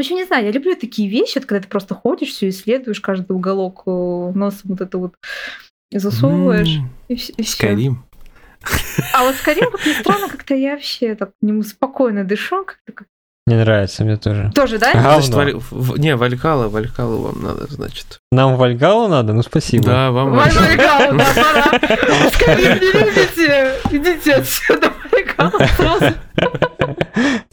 В общем, не знаю, я люблю такие вещи, вот, когда ты просто ходишь, все исследуешь, каждый уголок э, носом вот это вот засовываешь. и вс- и всё. Скайрим. А вот скорее, как ни странно, как-то я вообще так спокойно дышу. Как-то как- Мне нравится, мне тоже. Тоже, да? Ага. Значит, Говно. Валь- в- Не, Валькала, Валькалу вам надо, значит. Нам Вальгалу надо? Ну, спасибо. Да, вам Валь. Валькала, да, пора. Скорее не любите. Идите отсюда, Валькала, сразу.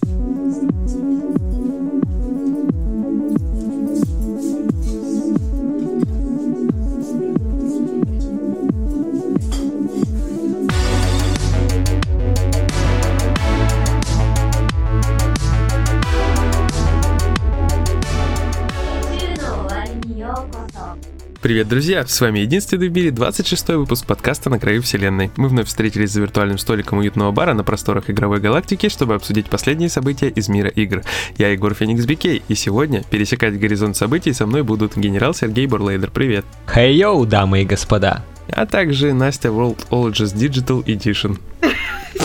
Привет, друзья! С вами единственный в мире 26 выпуск подкаста «На краю вселенной». Мы вновь встретились за виртуальным столиком уютного бара на просторах игровой галактики, чтобы обсудить последние события из мира игр. Я Егор Феникс Бикей, и сегодня пересекать горизонт событий со мной будут генерал Сергей Бурлейдер, привет! Хей-йоу, дамы и господа. А также Настя Worldologist Digital Edition.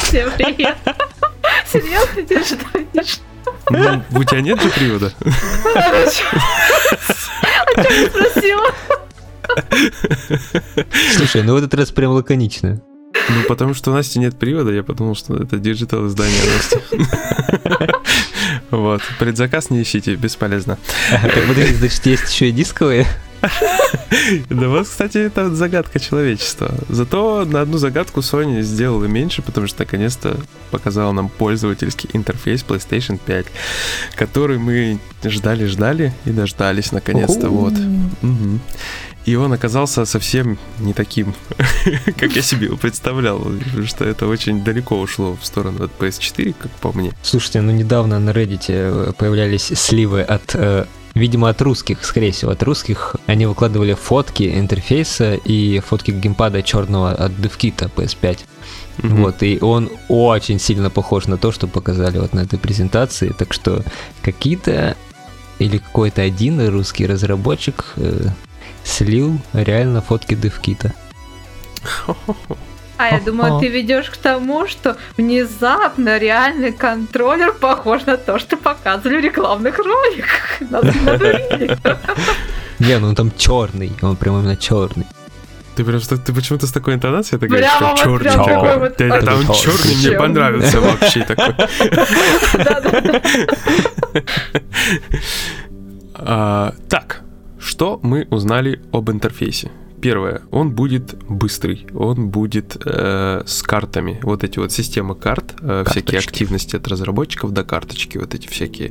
Всем привет. Серьезно, держи, держи. Ну, у тебя нет же привода? А что не спросила? Слушай, ну в этот раз прям лаконично. Ну, потому что у Насти нет привода, я подумал, что это digital издание Насти. Вот, предзаказ не ищите, бесполезно. Так подожди, значит, есть еще и дисковые? Да вот, кстати, это загадка человечества. Зато на одну загадку Sony сделала меньше, потому что наконец-то показала нам пользовательский интерфейс PlayStation 5, который мы ждали-ждали и дождались наконец-то. Вот. И он оказался совсем не таким, как я себе его представлял, потому что это очень далеко ушло в сторону от PS4, как по мне. Слушайте, ну недавно на Reddit э, появлялись сливы от, э, видимо, от русских, скорее всего, от русских. Они выкладывали фотки интерфейса и фотки геймпада черного от DevKit PS5. Мгм. Вот, и он очень сильно похож на то, что показали вот на этой презентации. Так что какие-то или какой-то один русский разработчик э, слил реально фотки девкита. А я думаю, ты ведешь к тому, что внезапно реальный контроллер похож на то, что показывали в рекламных роликах. Не, ну он там черный, он прям именно черный. Ты прям что- ты почему-то с такой интонацией это говоришь, что черный такой вот. Он Такой черный, мне понравился вообще такой. А, Так, что мы узнали об интерфейсе? Первое, он будет быстрый, он будет э, с картами. Вот эти вот системы карт, э, всякие активности от разработчиков до карточки, вот эти всякие.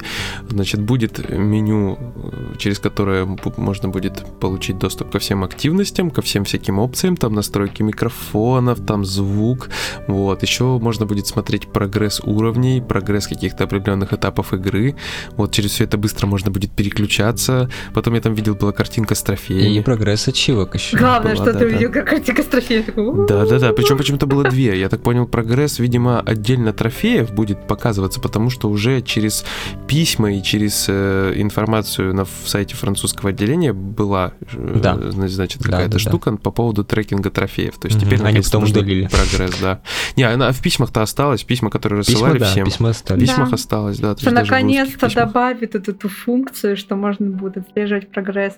Значит, будет меню, э, через которое можно будет получить доступ ко всем активностям, ко всем всяким опциям, там настройки микрофонов, там звук. Вот, еще можно будет смотреть прогресс уровней, прогресс каких-то определенных этапов игры. Вот через все это быстро можно будет переключаться. Потом я там видел, была картинка с И трофеями. прогресс ачивок еще. Главное, была, что да, ты да. увидел, как. Да, да, да. Причем почему-то было две. Я так понял, прогресс, видимо, отдельно трофеев будет показываться, потому что уже через письма и через э, информацию на сайте французского отделения была, э, Да. зна- значит, Да, какая-то да, да. штука по поводу трекинга трофеев. То есть теперь Они наконец-то потом можно удалили. прогресс, да. Не, она в письмах-то осталась, письма, которые Письма, рассылали да, всем. письма В остались. Да. письмах осталось, да. Что в русских наконец-то добавит вот эту функцию, что можно будет отслеживать прогресс.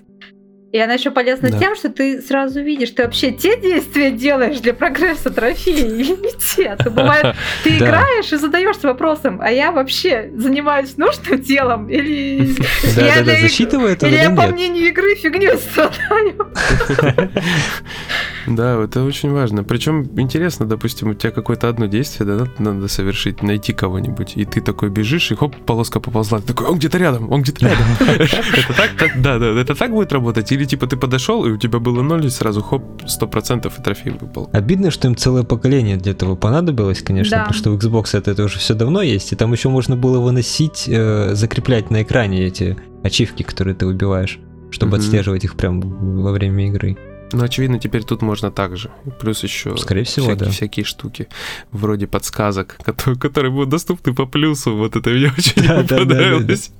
И она еще полезна Да. тем, что ты сразу видишь, ты вообще те действия делаешь для прогресса трофея или не те. А то бывает, ты играешь и задаешься вопросом, а я вообще занимаюсь нужным делом или я засчитывает или я по мнению игры фигню страдаю. Да, это очень важно. Причем интересно, допустим, у тебя какое-то одно действие, да, надо, совершить, найти кого-нибудь, и ты такой бежишь, и хоп, полоска поползла, ты такой, он где-то рядом, он где-то рядом. Это так, да, да, это так будет работать? Или типа ты подошел, и у тебя было ноль, и сразу хоп, сто процентов и трофей выпал. Обидно, что им целое поколение для этого понадобилось, конечно, потому что у Xbox это, уже все давно есть, и там еще можно было выносить, э, закреплять на экране эти ачивки, которые ты выбиваешь, чтобы отслеживать их прям во время игры. Ну, очевидно, теперь тут можно так же. Плюс еще Скорее всего, всякие, да. всякие штуки, вроде подсказок, которые, которые будут доступны по плюсу. Вот это мне очень Да, да, да, понравилось.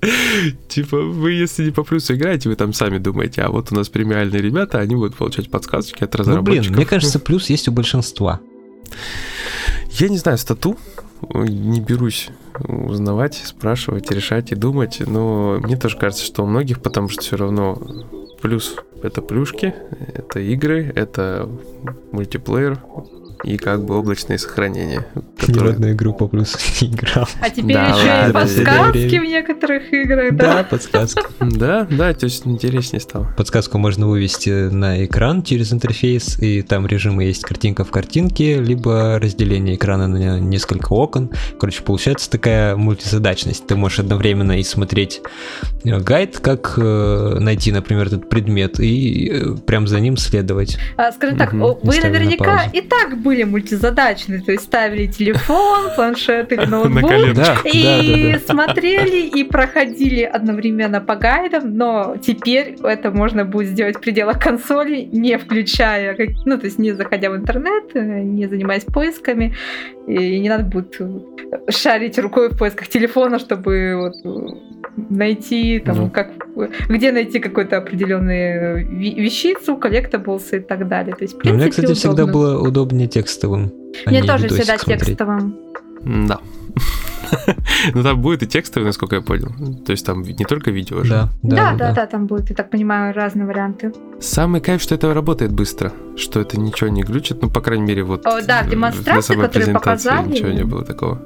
Типа, вы если не по плюсу играете, вы там сами думаете, а вот у нас премиальные ребята, они будут получать подсказочки от Ну, разработчиков. блин, мне кажется, плюс есть у большинства. Я не знаю стату, не берусь узнавать, спрашивать, решать и думать. Но мне тоже кажется, что у многих, потому что все равно плюс это плюшки, это игры, это мультиплеер, и как бы облачные сохранения. Которые... Родная группа плюс игра. А теперь да, еще да, и подсказки в некоторых играх, да? Да, подсказки. Да, да, то есть интереснее стало. Подсказку можно вывести на экран через интерфейс, и там режимы есть картинка в картинке, либо разделение экрана на несколько окон. Короче, получается такая мультизадачность. Ты можешь одновременно и смотреть э, гайд, как э, найти, например, этот предмет, и э, прям за ним следовать. А, скажи так, угу. вы наверняка и так были мультизадачные, то есть ставили телефон, планшет или ноутбук и смотрели и проходили одновременно по гайдам, но теперь это можно будет сделать в пределах консоли, не включая, ну то есть не заходя в интернет, не занимаясь поисками, и не надо будет шарить рукой в поисках телефона, чтобы вот найти там ну. как где найти какую-то определенную вещицу, collectibles и так далее. То есть, в принципе, Мне, кстати, удобно. всегда было удобнее текстовым. А Мне тоже всегда смотреть. текстовым. Да. Ну там будет и текстовый, насколько я понял. То есть там не только видео же. Да, да, да, да, да, там будет, я так понимаю, разные варианты. Самый кайф, что это работает быстро, что это ничего не глючит, ну, по крайней мере, вот О, да, демонстрации, которые показали. Ничего не было такого.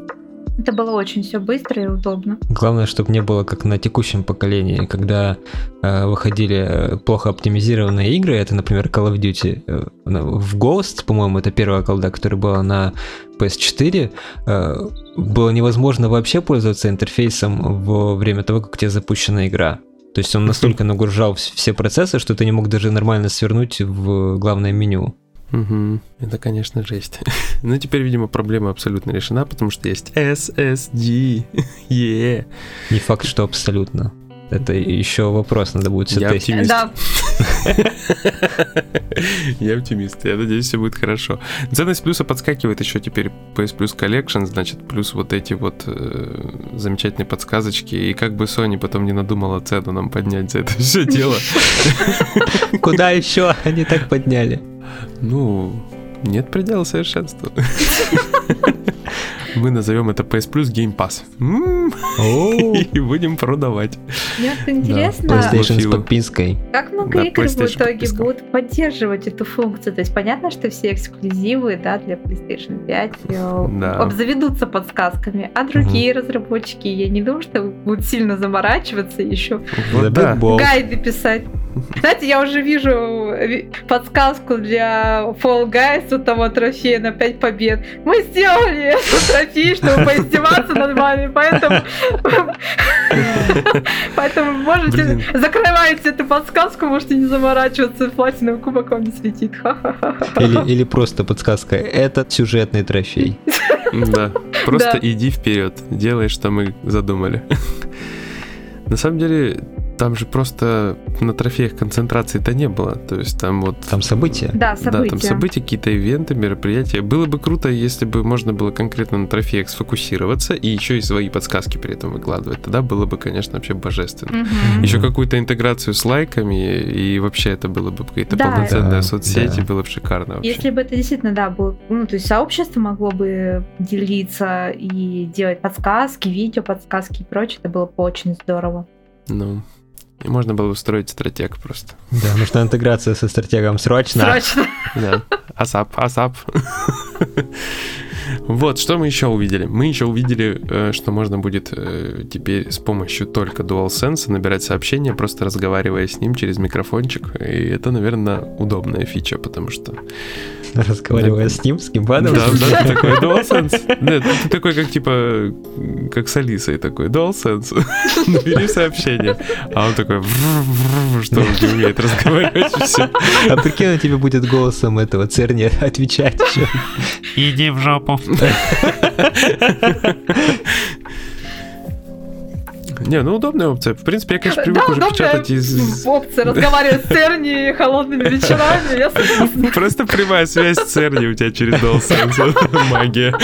Это было очень все быстро и удобно. Главное, чтобы не было как на текущем поколении, когда э, выходили э, плохо оптимизированные игры, это, например, Call of Duty. Э, в Ghost, по-моему, это первая колда, которая была на PS4, э, было невозможно вообще пользоваться интерфейсом во время того, как у тебя запущена игра. То есть он настолько нагружал все процессы, что ты не мог даже нормально свернуть в главное меню. Угу. Это, конечно, жесть. Но ну, теперь, видимо, проблема абсолютно решена, потому что есть SSD. yeah. Не факт, что абсолютно. Это еще вопрос, надо будет все Я оптимист. Да. Я оптимист. Я надеюсь, все будет хорошо. Ценность плюса подскакивает еще теперь PS Plus Collection, значит, плюс вот эти вот э, замечательные подсказочки. И как бы Sony потом не надумала цену нам поднять за это все дело. Куда еще они так подняли? Ну, нет предела совершенству. Мы назовем это PS Plus Game Pass. И будем продавать. Мне интересно, PlayStation с подпиской. Как много игр в итоге будут поддерживать эту функцию? То есть понятно, что все эксклюзивы да, для PlayStation 5 э, обзаведутся подсказками, а другие разработчики, я не думаю, что будут сильно заморачиваться еще гайды писать. Знаете, я уже вижу э, подсказку для Fall Guys, вот того трофея на 5 побед. Мы сделали эту трофей, чтобы поиздеваться над вами, поэтому... Поэтому можете... Закрывайте эту подсказку, можете не заморачиваться, платиновый кубок вам не светит. Или, или просто подсказка. Это сюжетный трофей. Да, просто иди вперед, делай, что мы задумали. На самом деле, там же просто на трофеях концентрации-то не было. То есть там вот... Там события. Да, события. Да, там события, какие-то ивенты, мероприятия. Было бы круто, если бы можно было конкретно на трофеях сфокусироваться и еще и свои подсказки при этом выкладывать. Тогда было бы, конечно, вообще божественно. Угу. Еще какую-то интеграцию с лайками, и вообще это было бы какая-то да. полноценная да, соцсеть, да. было бы шикарно вообще. Если бы это действительно, да, было... Ну, то есть сообщество могло бы делиться и делать подсказки, видео подсказки и прочее, это было бы очень здорово. Ну, и можно было бы строить стратег просто. Да, нужна интеграция со стратегом срочно. Срочно. Да. Асап, асап. Вот, что мы еще увидели? Мы еще увидели, э, что можно будет э, теперь с помощью только DualSense набирать сообщения, просто разговаривая с ним через микрофончик. И это, наверное, удобная фича, потому что... Разговаривая с ним, с геймпадом? Да, да, такой DualSense. Нет, ты такой, как типа, как с Алисой такой, DualSense. Набери сообщение. А он такой, что он не умеет разговаривать все. А прикинь, он тебе будет голосом этого Церни отвечать еще. Иди в жопу. Не, ну удобная опция. В принципе, я, конечно, привык да, уже печатать из... опция разговаривать с Церни холодными вечерами. Я Просто прямая связь с Церни у тебя через DualSense. Магия.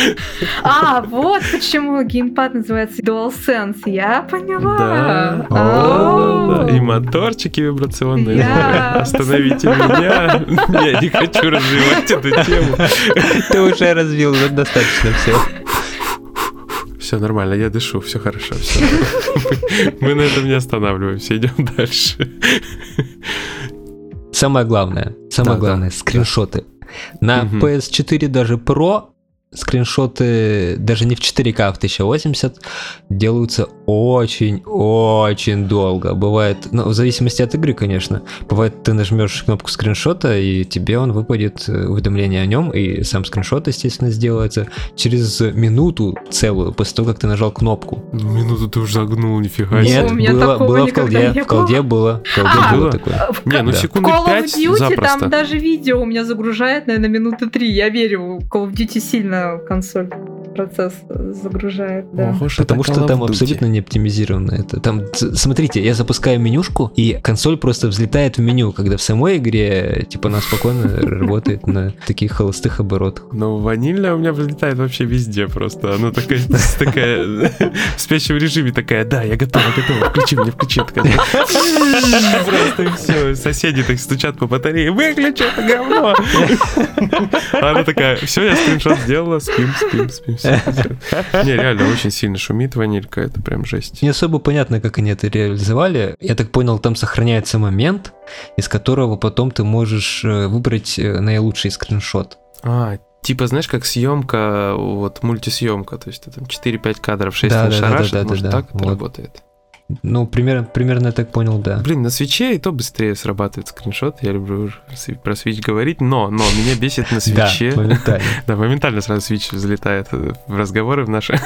А, вот почему геймпад называется DualSense. Я поняла. Да. И моторчики вибрационные. Остановите меня. Я не хочу развивать эту тему. Ты уже развил, достаточно все. Все нормально, я дышу, все хорошо, все. Мы на этом не останавливаемся, идем дальше. Самое главное, самое главное, скриншоты. На PS4 даже Pro скриншоты даже не в 4К, а в 1080 делаются очень-очень долго. Бывает, ну, в зависимости от игры, конечно. Бывает, ты нажмешь кнопку скриншота, и тебе он выпадет э, уведомление о нем, и сам скриншот, естественно, сделается через минуту целую, после того, как ты нажал кнопку. Ну, минуту ты уже загнул, нифига себе. Нет, было, было в колде, в колде было. В колде а, было такое. В, не, ну секунды Call of Duty запросто. там даже видео у меня загружает, наверное, минуты три. Я верю, Call of Duty сильно консоль процесс загружает, да. Ого, Потому что там абсолютно не оптимизировано это. Там, смотрите, я запускаю менюшку, и консоль просто взлетает в меню, когда в самой игре, типа, она спокойно работает на таких холостых оборотах. Но ванильная у меня взлетает вообще везде просто. Она такая, такая в спящем режиме такая, да, я готова, готова, включи мне, включи. Просто все, соседи так стучат по батарее, выключи это говно. Она такая, все, я скриншот сделала, спим, спим, спим. Не, реально очень сильно шумит ванилька, это прям жесть. Не особо понятно, как они это реализовали. Я так понял, там сохраняется момент, из которого потом ты можешь э, выбрать э, наилучший скриншот. А, типа, знаешь, как съемка, вот мультисъемка, то есть ты там 4-5 кадров, 6 да, шарашит, да, да, может да, так да. это вот. работает. Ну, примерно, примерно я так понял, да. Блин, на свече и то быстрее срабатывает скриншот. Я люблю про свич говорить, но, но меня бесит на свече. Да, моментально. Да, моментально сразу свич взлетает в разговоры в наши.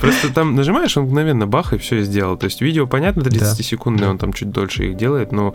Просто там нажимаешь, он мгновенно бах, и все сделал. То есть видео, понятно, 30-секундное, он там чуть дольше их делает, но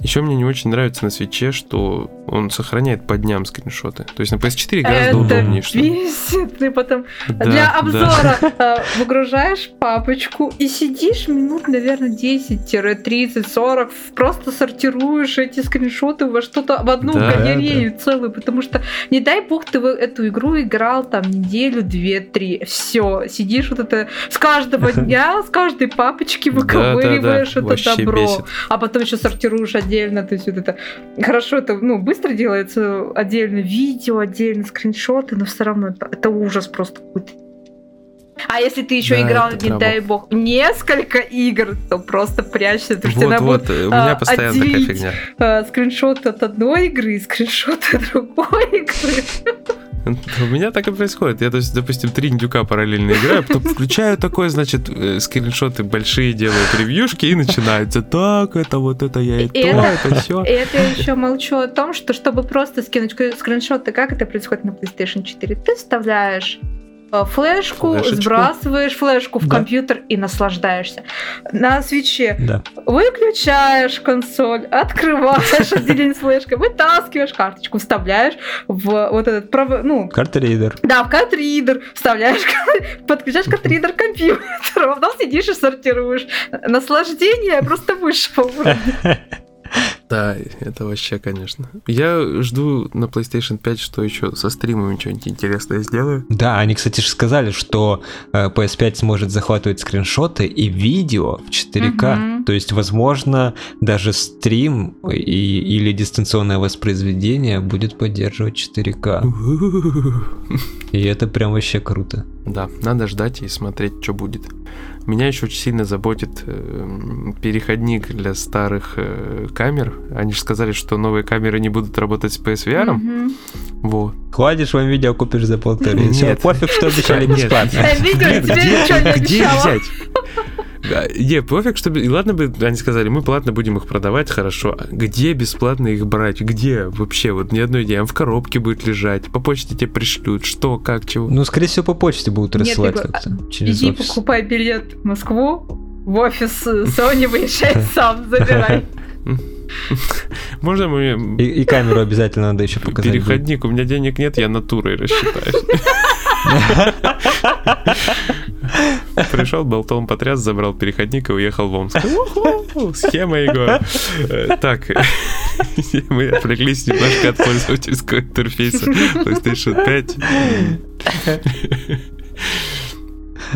еще мне не очень нравится на свече, что он сохраняет по дням скриншоты. То есть на PS4 гораздо удобнее. Что... бесит. Ты потом для обзора да. Выгружаешь папочку и сидишь минут, наверное, 10-30, 40, просто сортируешь эти скриншоты во что-то, в одну да, галерею да. целую, потому что, не дай бог, ты в эту игру играл там неделю, две, три, все, сидишь вот это с каждого дня, с каждой папочки выковыриваешь это добро, а потом еще сортируешь отдельно, то есть вот это хорошо, это ну быстро делается отдельно видео, отдельно скриншоты, но все равно это, это ужас просто какой-то. А если ты еще да, играл, не дай бог, несколько игр, то просто прячься, потому вот, что вот, у меня а, постоянно такая фигня. А, скриншот от одной игры и скриншот от другой игры. У меня так и происходит. Я, то есть, допустим, три индюка параллельно играю, потом включаю такое, значит, э, скриншоты большие, делаю превьюшки и начинается. Так, это вот это я и, и то, это, это все. И это я еще молчу о том, что чтобы просто скинуть скриншоты, как это происходит на PlayStation 4, ты вставляешь флешку, Флешечку. сбрасываешь флешку в да. компьютер и наслаждаешься. На свече да. выключаешь консоль, открываешь отделение с флешкой, вытаскиваешь карточку, вставляешь в вот этот ну картридер. Да, в картридер вставляешь, подключаешь картридер к компьютеру, а потом сидишь и сортируешь. Наслаждение просто высшего уровня. Да, это вообще, конечно. Я жду на PlayStation 5, что еще со стримами что-нибудь интересное сделаю. Да, они, кстати, же сказали, что э, PS5 сможет захватывать скриншоты и видео в 4К. Угу. То есть, возможно, даже стрим и, или дистанционное воспроизведение будет поддерживать 4К. И это прям вообще круто. Да, надо ждать и смотреть, что будет. Меня еще очень сильно заботит э, переходник для старых э, камер. Они же сказали, что новые камеры не будут работать с PSVR. Mm-hmm. Вот. Хватишь вам видео купишь за полторы. Нет. пофиг, что обещали бесплатно. Где взять? Не, пофиг, что... И ладно бы, они сказали, мы платно будем их продавать, хорошо. А где бесплатно их брать? Где вообще? Вот ни одной идеи. В коробке будет лежать, по почте тебе пришлют. Что, как, чего? Ну, скорее всего, по почте будут рассылать как-то. Через Иди покупай билет в Москву, в офис Sony выезжай сам, забирай. Можно мы... И, и камеру обязательно надо еще показать. Переходник, у меня денег нет, я натурой рассчитаюсь. Пришел, болтом потряс, забрал переходник и уехал в Омск. Схема его. Э, так, мы отвлеклись немножко от пользовательского интерфейса PlayStation 5.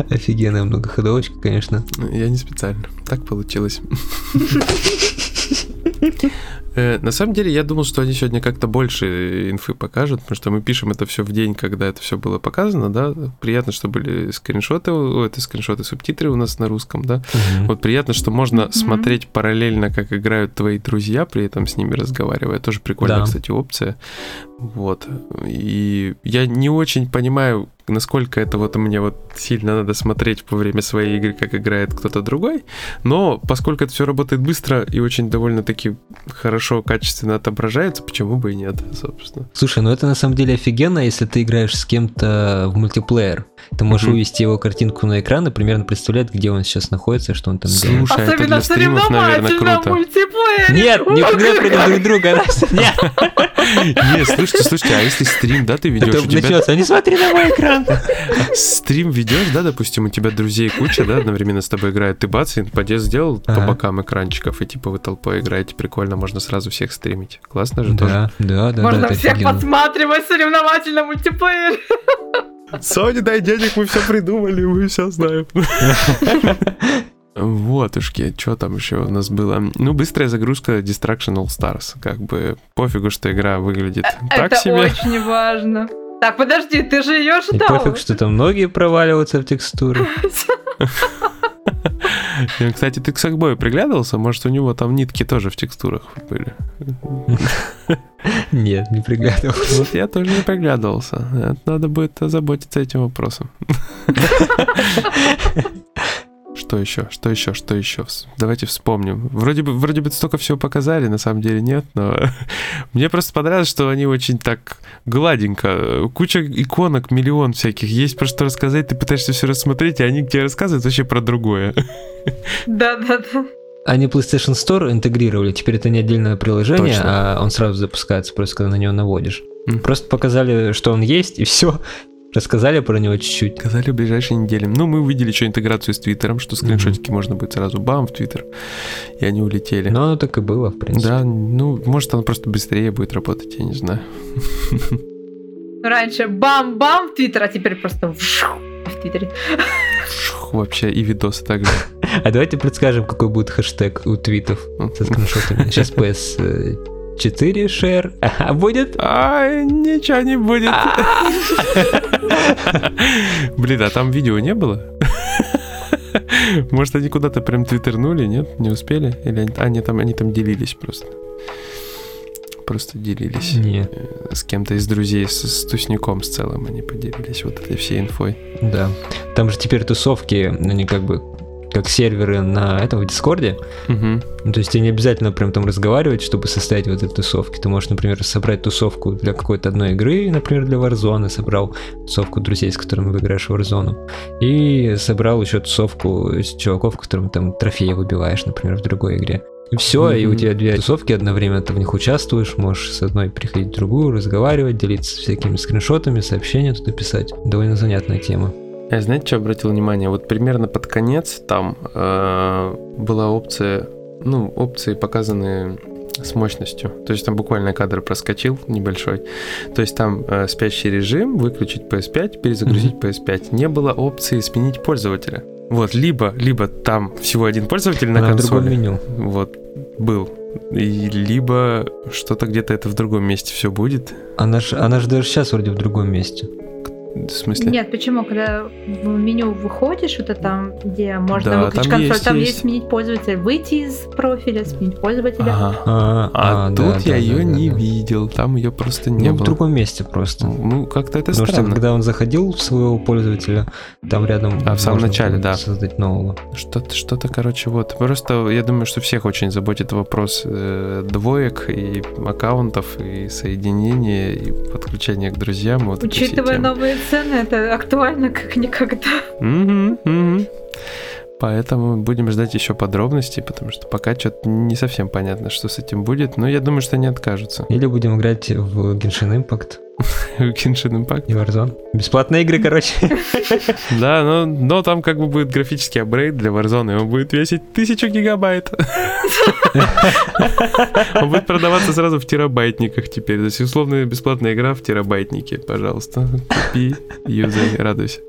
Офигенная многоходовочка, конечно. Я не специально. Так получилось. Э, на самом деле, я думал, что они сегодня как-то больше инфы покажут, потому что мы пишем это все в день, когда это все было показано, да. Приятно, что были скриншоты, о, это скриншоты, субтитры у нас на русском, да. Угу. Вот приятно, что можно угу. смотреть параллельно, как играют твои друзья, при этом с ними разговаривая. Тоже прикольная, да. кстати, опция. Вот. И я не очень понимаю, насколько это вот мне вот сильно надо смотреть во время своей игры, как играет кто-то другой. Но поскольку это все работает быстро и очень довольно-таки хорошо, качественно отображается, почему бы и нет, собственно. Слушай, ну это на самом деле офигенно, если ты играешь с кем-то в мультиплеер. Ты можешь mm-hmm. вывести его картинку на экран и примерно представлять, где он сейчас находится, что он там делает. Слушай, это для стримов, наверное, круто. Нет, никогда против друг друга. Нет. Нет, слушайте, слушайте, а если стрим, да, ты ведешь? Это начнется, не смотри на мой экран. Стрим ведешь, да, допустим, у тебя друзей куча, да, одновременно с тобой играет, ты бац, подъезд сделал по бокам экранчиков, и типа вы толпой играете, прикольно, можно сразу всех стримить. Классно же тоже. Да, да, Можно всех подсматривать в соревновательном мультиплеере. Sony, дай денег, мы все придумали, мы все знаем. Вот ушки, что там еще у нас было? Ну, быстрая загрузка Distraction All Stars. Как бы пофигу, что игра выглядит э, так Это себе. очень важно. Так, подожди, ты же ее ждал. И пофиг, что там многие проваливаются в текстуры. Кстати, ты к Сакбою приглядывался? Может, у него там нитки тоже в текстурах были? Нет, не приглядывался. Вот я тоже не приглядывался. Надо будет озаботиться этим вопросом. Что еще? Что еще? Что еще? Давайте вспомним. Вроде бы, вроде бы столько всего показали, на самом деле нет, но мне просто понравилось, что они очень так гладенько. Куча иконок, миллион всяких. Есть про что рассказать, ты пытаешься все рассмотреть, и они тебе рассказывают вообще про другое. Да-да-да. Они PlayStation Store интегрировали, теперь это не отдельное приложение, Точно. а он сразу запускается, просто когда на него наводишь. Mm. Просто показали, что он есть, и все. Рассказали про него чуть-чуть. Сказали в ближайшие недели. Ну, мы увидели еще интеграцию с Твиттером, что скриншотики mm-hmm. можно будет сразу бам в Твиттер, и они улетели. Ну, оно так и было, в принципе. Да, ну, может, оно просто быстрее будет работать, я не знаю. Раньше бам-бам в Твиттер, а теперь просто в Твиттере. Вообще, и видосы также. А давайте предскажем, какой будет хэштег у твитов со скриншотами. Сейчас PS 4 share. А будет? А, ничего не будет. Блин, а там видео не было? Может, они куда-то прям твиттернули, нет? Не успели? Или они, они, там, они там делились просто? Просто делились. Нет. Э, с кем-то из друзей, с, с Тусняком с целым они поделились вот этой всей инфой. Да. Там же теперь тусовки, они как бы как серверы на этом в Дискорде. Угу. Ну, то есть тебе не обязательно прям там разговаривать, чтобы составить вот эти тусовки. Ты можешь, например, собрать тусовку для какой-то одной игры, например, для Warzone, собрал тусовку друзей, с которыми вы играешь в Warzone, и собрал еще тусовку из чуваков, которым там трофеи выбиваешь, например, в другой игре. И все, mm-hmm. и у тебя две тусовки одновременно ты в них участвуешь, можешь с одной приходить в другую, разговаривать, делиться всякими скриншотами, сообщения туда писать. Довольно занятная тема. Я знаете, что обратил внимание? Вот примерно под конец там э, была опция, ну, опции показаны с мощностью. То есть там буквально кадр проскочил небольшой. То есть там э, спящий режим, выключить PS5, перезагрузить mm-hmm. PS5. Не было опции сменить пользователя. Вот, либо, либо там всего один пользователь на а консоли. меню. Вот, был. И либо что-то где-то это в другом месте все будет. Она же она ж даже сейчас вроде в другом месте. В смысле? Нет, почему? Когда в меню выходишь, это там, где можно да, выключить там консоль, есть, там есть. есть сменить пользователя, выйти из профиля, сменить пользователя. Ага. А, а, а тут да, я да, ее да, не да. видел, там ее просто не ну, было. в другом месте просто. Ну, как-то это Потому странно. что когда он заходил в своего пользователя, там рядом А, в самом начале, да. Создать нового. Что-то, что-то, короче, вот. Просто я думаю, что всех очень заботит вопрос э, двоек и аккаунтов, и соединения, и подключения к друзьям. Вот Учитывая новые цены, это актуально как никогда. Угу, угу. Поэтому будем ждать еще подробностей, потому что пока что-то не совсем понятно, что с этим будет, но я думаю, что они откажутся. Или будем играть в Genshin Impact. В Genshin Impact? И Warzone. Бесплатные игры, короче. Да, но, но там как бы будет графический апгрейд для Warzone, и он будет весить тысячу гигабайт. Он будет продаваться сразу в терабайтниках теперь. То есть условная бесплатная игра в терабайтнике. Пожалуйста, купи, юзай, радуйся.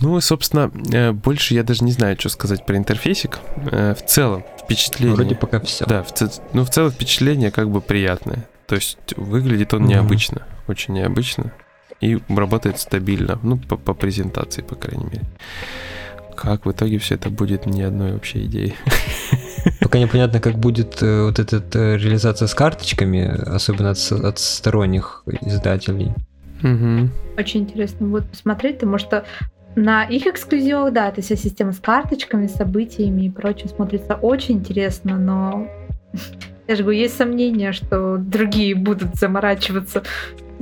Ну, и, собственно, э, больше я даже не знаю, что сказать про интерфейсик. Э, в целом, впечатление... Вроде пока все. Да, в, ну, в целом впечатление как бы приятное. То есть выглядит он mm-hmm. необычно, очень необычно. И работает стабильно, ну, по, по презентации, по крайней мере. Как в итоге все это будет ни одной вообще идеи. Пока непонятно, как будет э, вот эта реализация с карточками, особенно от, от сторонних издателей. Угу. Очень интересно будет посмотреть, потому что на их эксклюзивах, да, эта вся система с карточками, событиями и прочим смотрится очень интересно, но я же говорю, есть сомнения, что другие будут заморачиваться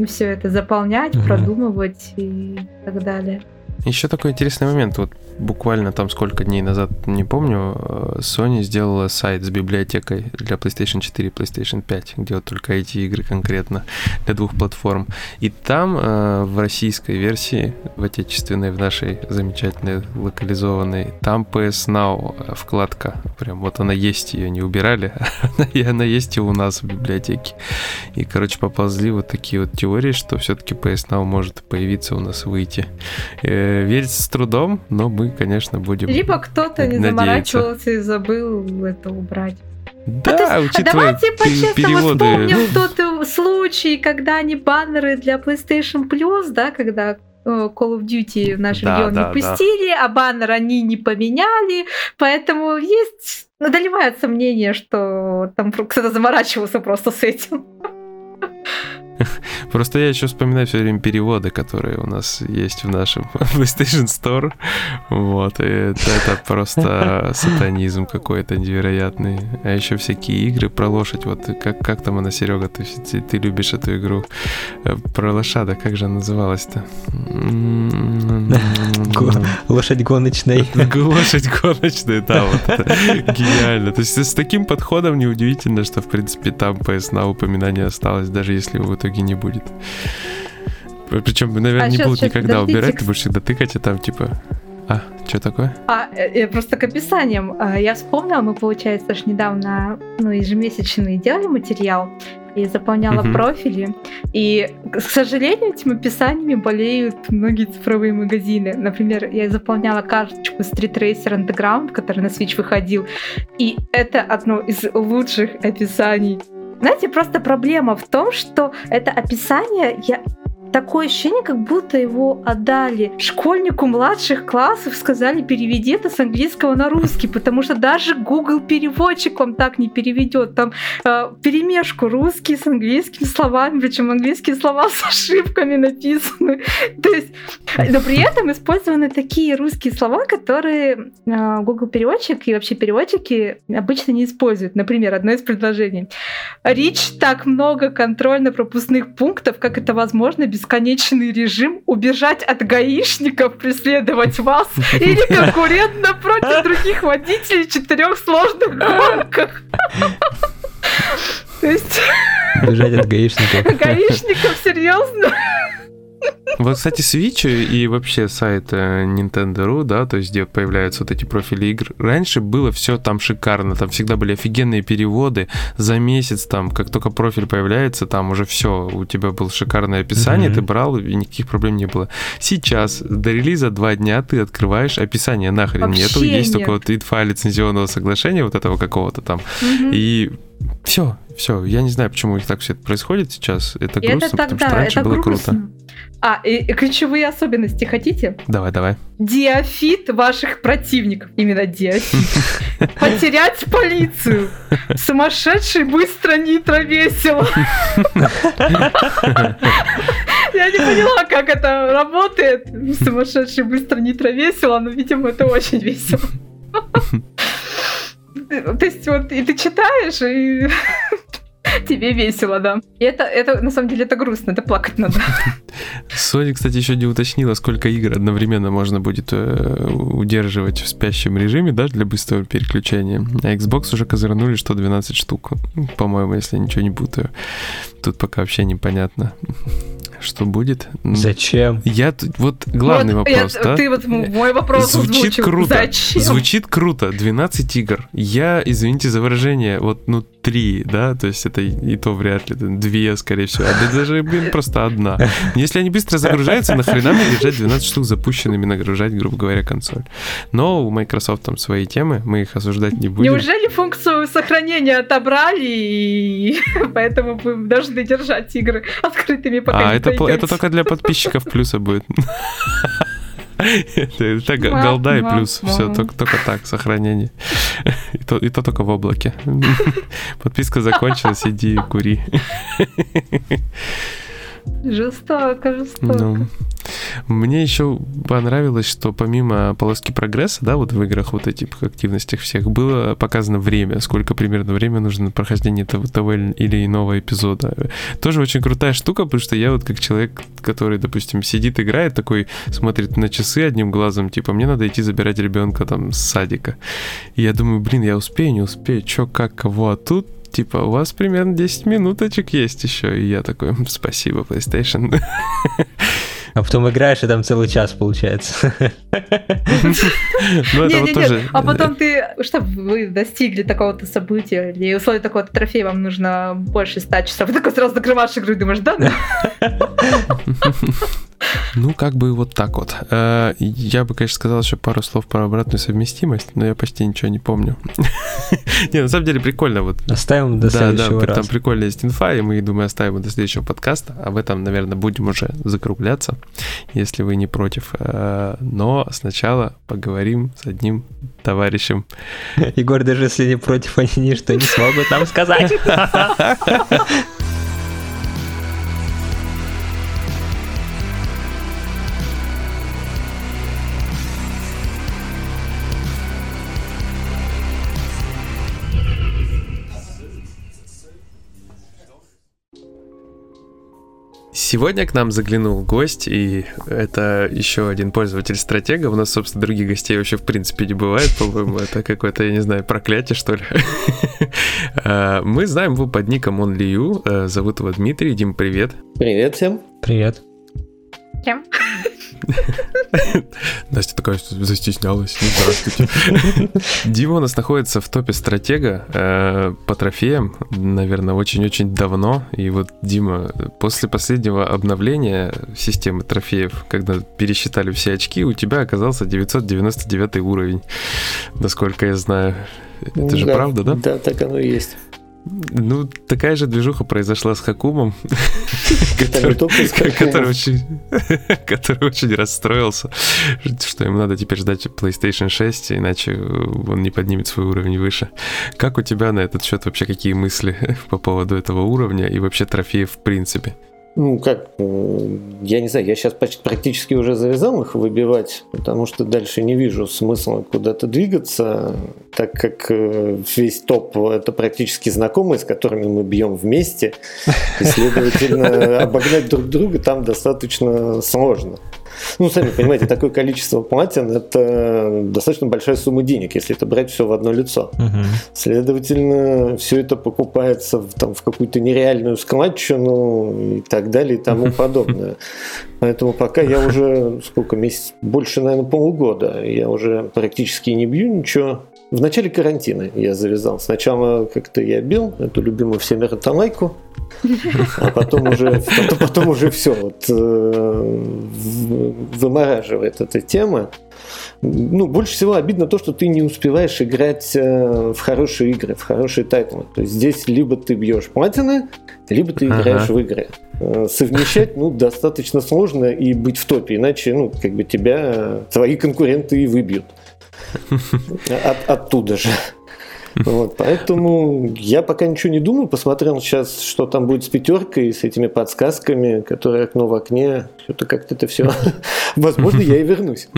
все это заполнять, угу. продумывать и так далее. Еще такой интересный момент. Вот буквально там сколько дней назад, не помню, э, Sony сделала сайт с библиотекой для PlayStation 4 и PlayStation 5, где вот только эти игры конкретно для двух платформ. И там э, в российской версии, в отечественной, в нашей замечательной локализованной, там PS Now э, вкладка. Прям вот она есть, ее не убирали, и она есть и у нас в библиотеке. И, короче, поползли вот такие вот теории, что все-таки PS Now может появиться у нас выйти. Верится с трудом, но мы конечно, будем Либо кто-то не заморачивался и забыл это убрать. Да, а, учитывая Давайте по-честному вспомним тот случай, когда они баннеры для PlayStation Plus, да, когда э, Call of Duty в наш да, регион да, не пустили, да. а баннер они не поменяли, поэтому есть одолевает сомнение, что там кто-то заморачивался просто с этим. Просто я еще вспоминаю все время переводы, которые у нас есть в нашем PlayStation Store. Вот, и это, это просто сатанизм какой-то невероятный. А еще всякие игры про лошадь. Вот как, как там она, Серега, ты, ты, ты любишь эту игру? Э, про лошада, как же она называлась-то? Лошадь гоночная. Лошадь гоночная, да, вот это гениально. То есть с таким подходом неудивительно, что, в принципе, там PS на упоминание осталось, даже если его в итоге не будет. Причем, наверное, а, не сейчас, будут сейчас, никогда подождите. убирать, ты будешь всегда тыкать, и там типа... А, что такое? А, э, э, просто к описаниям. А, я вспомнила, мы, получается, аж недавно, ну, ежемесячный делали материал, и заполняла uh-huh. профили. И, к сожалению, этими описаниями болеют многие цифровые магазины. Например, я заполняла карточку Street Racer Underground, который на Switch выходил. И это одно из лучших описаний знаете, просто проблема в том, что это описание я такое ощущение, как будто его отдали школьнику младших классов, сказали, переведи это с английского на русский, потому что даже Google переводчик вам так не переведет. Там э, перемешку русский с английскими словами, причем английские слова с ошибками написаны. То есть, но при этом использованы такие русские слова, которые э, Google переводчик и вообще переводчики обычно не используют. Например, одно из предложений. Рич так много контрольно-пропускных пунктов, как это возможно без бесконечный режим, убежать от гаишников, преследовать вас или конкурентно против других водителей в четырех сложных гонках. То есть... Бежать от гаишников. Гаишников, серьезно? Вот, кстати, Switch и вообще сайт э, Nintendo.ru, да, то есть где появляются вот эти профили игр, раньше было все там шикарно, там всегда были офигенные переводы, за месяц там, как только профиль появляется, там уже все, у тебя было шикарное описание, mm-hmm. ты брал, и никаких проблем не было. Сейчас, до релиза два дня ты открываешь описание, нахрен вообще нету, есть нет. только вот инфа лицензионного соглашения вот этого какого-то там, mm-hmm. и все, все, я не знаю, почему так все это происходит сейчас. Это грустно, это тогда, потому что раньше это было грустно. круто. А, и, и ключевые особенности хотите? Давай, давай. Диафит ваших противников. Именно диафит. Потерять полицию. Сумасшедший быстро нитро весело. Я не поняла, как это работает. Сумасшедший быстро нитро весело, но, видимо, это очень весело. То есть вот и ты читаешь, и тебе весело, да. И это, это, на самом деле, это грустно, это плакать надо. Sony, кстати, еще не уточнила, сколько игр одновременно можно будет э, удерживать в спящем режиме, да, для быстрого переключения. А Xbox уже козырнули, что 12 штук, по-моему, если ничего не путаю. Тут пока вообще непонятно что будет. Зачем? Я вот главный вот, вопрос, я, да? Ты вот мой вопрос звучит озвучил. круто. Зачем? Звучит круто. 12 игр. Я, извините за выражение, вот ну три, да, то есть это и то вряд ли, две, скорее всего, а даже, блин, просто одна. Если они быстро загружаются, нахрена мне держать 12 штук запущенными, нагружать, грубо говоря, консоль. Но у Microsoft там свои темы, мы их осуждать не будем. Неужели функцию сохранения отобрали, и поэтому вы должны держать игры открытыми, пока А, это, это только для подписчиков плюса будет. Это голда и плюс. Все, только, только так, сохранение. И то, и то только в облаке. Подписка закончилась, иди кури. Жестоко, жестоко. Ну, мне еще понравилось, что помимо полоски прогресса, да, вот в играх, вот этих активностях всех, было показано время, сколько примерно время нужно на прохождение того, того или иного эпизода. Тоже очень крутая штука, потому что я вот как человек, который, допустим, сидит, играет, такой смотрит на часы одним глазом, типа, мне надо идти забирать ребенка там с садика. И я думаю, блин, я успею, не успею, чё, как, кого, а тут типа, у вас примерно 10 минуточек есть еще. И я такой, спасибо, PlayStation. А потом играешь, и там целый час получается. Ну, это вот тоже... А потом ты, чтобы вы достигли такого-то события, или условия такого-то трофея, вам нужно больше 100 часов. Ты такой сразу закрываешь игру и думаешь, да? Ну, как бы вот так вот. Э, я бы, конечно, сказал еще пару слов про обратную совместимость, но я почти ничего не помню. Не, на самом деле прикольно вот. Оставим до следующего Да, да, там прикольно есть инфа, и мы, думаю, оставим до следующего подкаста. Об этом, наверное, будем уже закругляться, если вы не против. Э, но сначала поговорим с одним товарищем. Егор, даже если не против, они ничто не смогут нам сказать. Сегодня к нам заглянул гость, и это еще один пользователь стратега. У нас, собственно, других гостей вообще в принципе не бывает, по-моему. Это какое-то, я не знаю, проклятие, что ли. А, мы знаем его под ником Он Лию. Э, зовут его Дмитрий. Дим, привет. Привет всем. Привет. Всем. Настя такая застеснялась. Ну, здравствуйте. Дима у нас находится в топе стратега э, по трофеям, наверное, очень-очень давно. И вот, Дима, после последнего обновления системы трофеев, когда пересчитали все очки, у тебя оказался 999 уровень, насколько я знаю. Это же правда, да? Да, так оно и есть. Ну, такая же движуха произошла с Хакумом, который очень расстроился, что ему надо теперь ждать PlayStation 6, иначе он не поднимет свой уровень выше. Как у тебя на этот счет вообще какие мысли по поводу этого уровня и вообще трофеев в принципе? Ну, как, э, я не знаю, я сейчас почти, практически уже завязал их выбивать, потому что дальше не вижу смысла куда-то двигаться, так как э, весь топ это практически знакомые, с которыми мы бьем вместе, и, следовательно, обогнать друг друга там достаточно сложно. Ну, сами понимаете, такое количество платин – это достаточно большая сумма денег, если это брать все в одно лицо. Угу. Следовательно, все это покупается в, там, в какую-то нереальную складчину и так далее и тому подобное. Поэтому пока я уже, сколько, месяц, больше, наверное, полугода, я уже практически не бью ничего. В начале карантина я завязал. Сначала как-то я бил эту любимую всеми Раталайку, а потом уже, потом, потом уже все вот, э, вымораживает эта тема. Ну, больше всего обидно то, что ты не успеваешь играть э, в хорошие игры, в хорошие тайтлы. То есть здесь либо ты бьешь платины, либо ты играешь ага. в игры. Э, совмещать, ну, достаточно сложно и быть в топе, иначе, ну, как бы тебя твои конкуренты и выбьют. От, оттуда же. Вот, поэтому я пока ничего не думаю, посмотрел сейчас, что там будет с пятеркой, с этими подсказками, которые окно в окне, что-то как-то это все. Возможно, я и вернусь.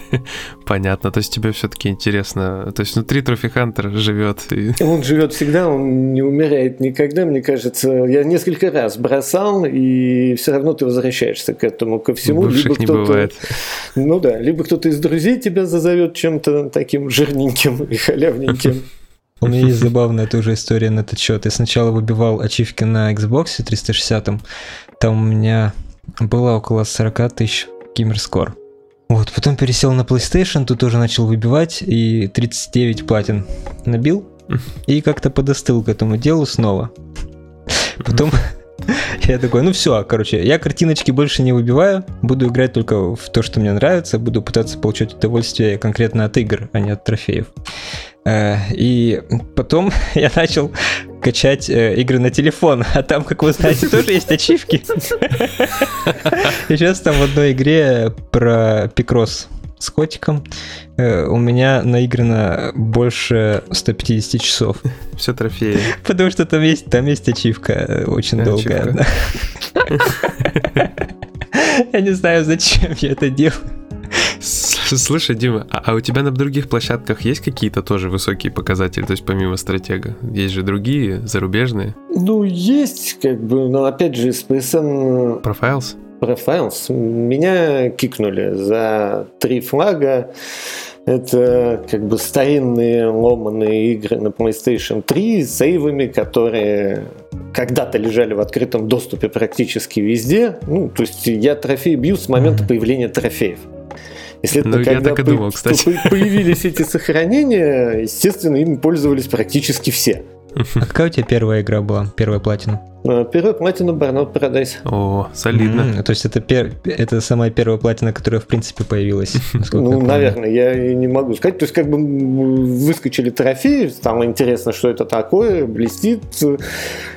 Понятно, то есть тебе все-таки интересно. То есть внутри Трофи Хантер живет. Он живет всегда, он не умирает никогда, мне кажется. Я несколько раз бросал, и все равно ты возвращаешься к этому, ко всему. Бывших либо не бывает. Ну да, либо кто-то из друзей тебя зазовет чем-то таким жирненьким и халявненьким. У меня есть забавная тоже история на этот счет. Я сначала выбивал ачивки на Xbox 360, там у меня было около 40 тысяч геймерскор. Вот, потом пересел на PlayStation, тут тоже начал выбивать, и 39 платин набил, и как-то подостыл к этому делу снова. Потом Я такой, ну все, короче, я картиночки больше не выбиваю, буду играть только в то, что мне нравится, буду пытаться получать удовольствие конкретно от игр, а не от трофеев. Э, и потом я начал качать э, игры на телефон, а там, как вы знаете, тоже есть ачивки. И сейчас там в одной игре про пикрос с котиком. Э, у меня наиграно больше 150 часов. Все трофеи. Потому что там есть, там есть ачивка э, очень долгая. Я не знаю, зачем я это делаю. Слушай, Дима, а, а у тебя на других площадках есть какие-то тоже высокие показатели? То есть помимо стратега, есть же другие зарубежные? Ну, есть, как бы, но опять же, с PSN... Profiles? Profiles. Меня кикнули за три флага. Это как бы старинные ломаные игры на PlayStation 3 с сейвами, которые когда-то лежали в открытом доступе практически везде. Ну, то есть я трофей бью с момента появления трофеев. Если ну, это когда так и думал, кстати. появились эти сохранения, естественно, ими пользовались практически все. А какая у тебя первая игра была, первая платина? Э, первая платина Burnout Paradise. О, солидно. Mm-hmm. То есть это, пер... это самая первая платина, которая в принципе появилась? Ну, наверное, я не могу сказать. То есть как бы выскочили трофеи, стало интересно, что это такое, блестит.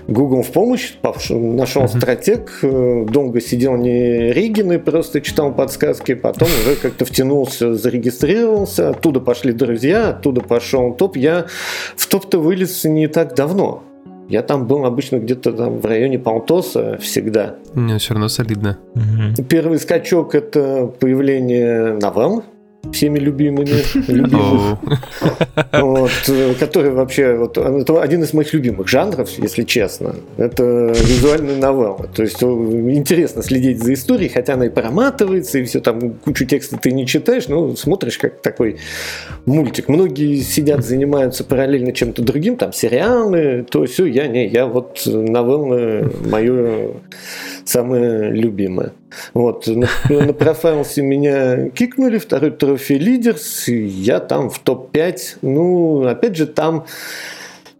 Google в помощь, нашел mm-hmm. стратег, э, долго сидел не Ригины, просто читал подсказки, потом уже как-то втянулся, зарегистрировался, оттуда пошли друзья, оттуда пошел топ. Я в топ-то вылез не так давно. Я там был обычно где-то там в районе Палтоса всегда. Не, все равно солидно. Угу. Первый скачок это появление новелл всеми любимыми, любимых, вот, который вообще, вот, это один из моих любимых жанров, если честно, это визуальная новелла, то есть интересно следить за историей, хотя она и проматывается, и все там, кучу текста ты не читаешь, но смотришь как такой мультик. Многие сидят, занимаются параллельно чем-то другим, там сериалы, то все, я не, я вот новеллы мое самое любимое. Вот, на, на профайлсе меня кикнули, второй трофей лидерс, я там в топ-5. Ну, опять же, там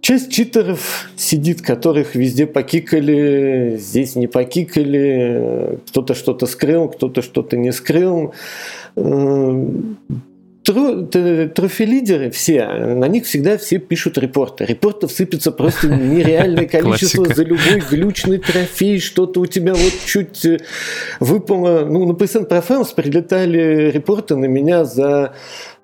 часть читеров сидит, которых везде покикали, здесь не покикали, кто-то что-то скрыл, кто-то что-то не скрыл трофи-лидеры все, на них всегда все пишут репорты. Репортов сыпется просто нереальное количество за любой глючный трофей, что-то у тебя вот чуть э, выпало. Ну, на PSN Profiles прилетали репорты на меня за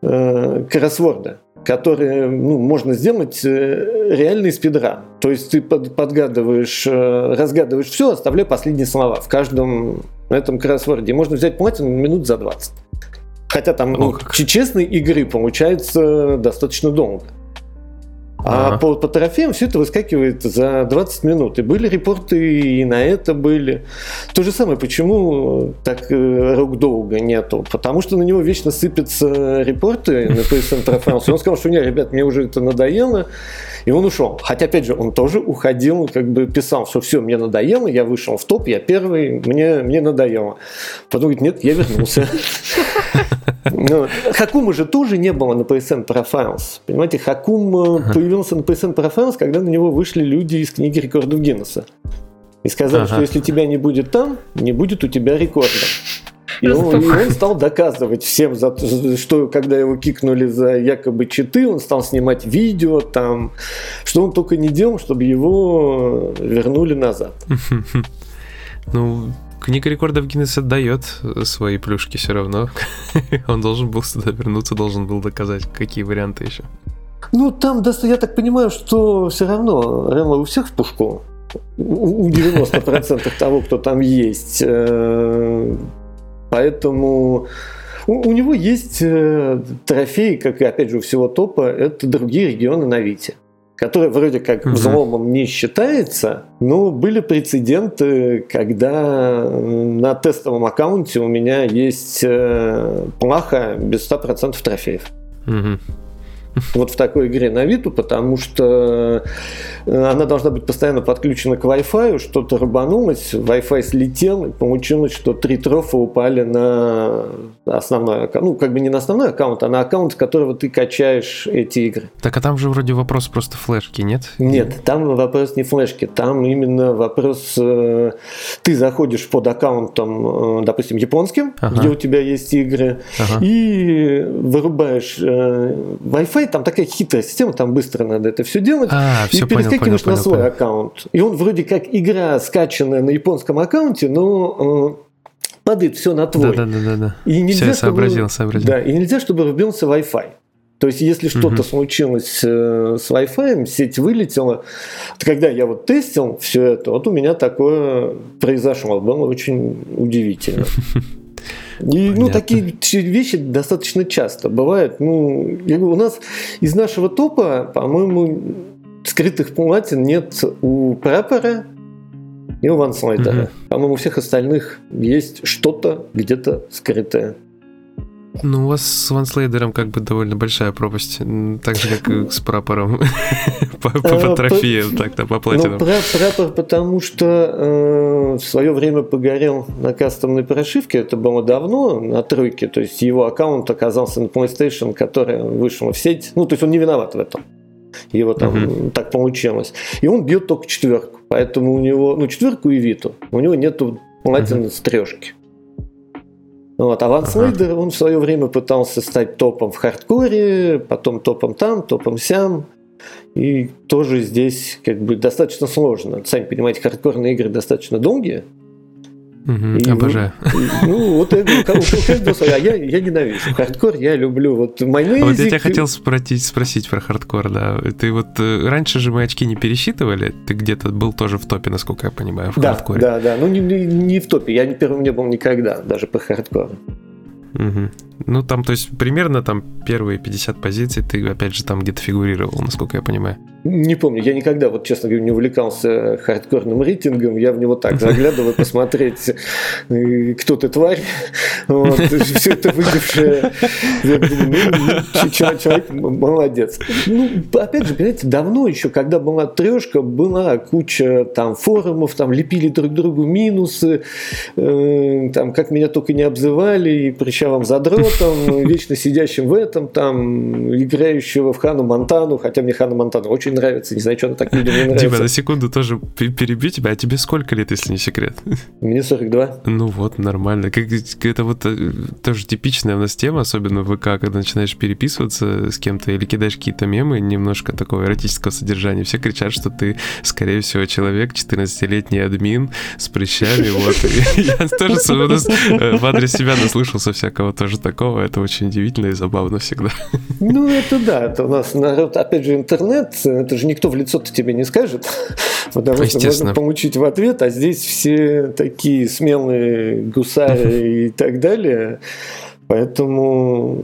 э, кроссворда которые ну, можно сделать э, реальный спидран. То есть ты под, подгадываешь, э, разгадываешь все, оставляя последние слова в каждом этом кроссворде. Можно взять платину минут за 20. Хотя там ну, честной игры получается достаточно долго. А по, по трофеям все это выскакивает за 20 минут. И были репорты, и на это были. То же самое, почему так э, рук долго нету? Потому что на него вечно сыпятся репорты на PSN. И он сказал, что нет, ребят, мне уже это надоело. И он ушел. Хотя, опять же, он тоже уходил, как бы писал, что все, мне надоело, я вышел в топ, я первый, мне, мне надоело. Потом говорит, нет, я вернулся. Ну, Хакума же тоже не было на PSN Profiles. Понимаете, Хакум э, появился на PSN Profiles, когда на него вышли люди из книги рекордов Гиннесса. И сказали, ага. что если тебя не будет там, не будет у тебя рекорда. И он, и он стал доказывать всем, за, что когда его кикнули за якобы читы, он стал снимать видео там, что он только не делал, чтобы его вернули назад. Ну, Книга рекордов Гиннесса дает свои плюшки все равно. Он должен был сюда вернуться, должен был доказать, какие варианты еще. Ну, там, я так понимаю, что все равно Рема у всех в пушку. У 90% того, кто там есть. Э, поэтому у, него есть э, трофеи, как и опять же у всего топа, это другие регионы на Вите который вроде как угу. взломом не считается, но были прецеденты, когда на тестовом аккаунте у меня есть э, плаха без 100% трофеев. Угу. Вот в такой игре на Виту, потому что э, она должна быть постоянно подключена к Wi-Fi, что-то рабанулось, Wi-Fi слетел, и получилось, что три трофа упали на основной аккаунт. Ну, как бы не на основной аккаунт, а на аккаунт, с которого ты качаешь эти игры. Так, а там же вроде вопрос просто флешки, нет? Нет, там вопрос не флешки, там именно вопрос... Э, ты заходишь под аккаунтом, э, допустим, японским, ага. где у тебя есть игры, ага. и вырубаешь Wi-Fi, там такая хитрая система, там быстро надо это все делать, а, и все перескакиваешь понял, на свой понял. аккаунт. И он вроде как игра, скачанная на японском аккаунте, но э, падает все на твой. Да, да, да, да. И нельзя, все, я сообразил, чтобы, сообразил. Да, и нельзя, чтобы рубился Wi-Fi. То есть, если что-то угу. случилось э, с Wi-Fi, сеть вылетела, то когда я вот тестил все это, вот у меня такое произошло. Было очень удивительно. И, ну, такие вещи достаточно часто бывают. Ну, я говорю, у нас из нашего топа, по-моему, скрытых платин нет у прапора и у ванслайдера. Угу. По-моему, у всех остальных есть что-то где-то скрытое. Ну, у вас с ванслейдером как бы довольно большая пропасть. Так же, как и с прапором. по, трофеям, так-то по платинам. Ну, прапор, потому что э, в свое время погорел на кастомной прошивке. Это было давно, на тройке. То есть его аккаунт оказался на PlayStation, который вышел в сеть. Ну, то есть он не виноват в этом. Его там uh-huh. так получилось. И он бьет только четверку. Поэтому у него, ну, четверку и Виту. У него нету платины uh-huh. с трешки. Вот. А Ван ага. он в свое время пытался стать топом в хардкоре, потом топом там, топом сям. И тоже здесь как бы достаточно сложно. Сами понимаете, хардкорные игры достаточно долгие. Угу, и, обожаю. Ну, вот это, у каждого своя. Я, я ненавижу хардкор, я люблю вот майонезик. А вот я тебя хотел спросить, спросить про хардкор, да. Ты вот э, раньше же мы очки не пересчитывали, ты где-то был тоже в топе, насколько я понимаю, в да, хардкоре. Да, да, ну не, не, не в топе, я первым не был никогда, даже по хардкору. Угу. Ну, там, то есть, примерно там первые 50 позиций ты, опять же, там где-то фигурировал, насколько я понимаю. Не помню, я никогда, вот честно говоря, не увлекался хардкорным рейтингом, я в него так заглядываю, посмотреть, э, кто ты тварь, вот, все это выпившее, ну, человек молодец. Ну, опять же, понимаете, давно еще, когда была трешка, была куча там форумов, там лепили друг другу минусы, э, там как меня только не обзывали, и прищавым задротом, вечно сидящим в этом, там, играющего в Хану Монтану, хотя мне Хану Монтану очень нравится. Не знаю, что она так людям не нравится. Дима, на секунду тоже перебью тебя. А тебе сколько лет, если не секрет? Мне 42. Ну вот, нормально. Как, это вот э, тоже типичная у нас тема, особенно в ВК, когда начинаешь переписываться с кем-то или кидаешь какие-то мемы немножко такого эротического содержания. Все кричат, что ты, скорее всего, человек, 14-летний админ с прыщами. Вот. Я тоже э, в адрес себя наслышался всякого тоже такого. Это очень удивительно и забавно всегда. Ну, это да. Это у нас народ, опять же, интернет, это же никто в лицо-то тебе не скажет, потому что можно получить в ответ, а здесь все такие смелые гусары и так далее. Поэтому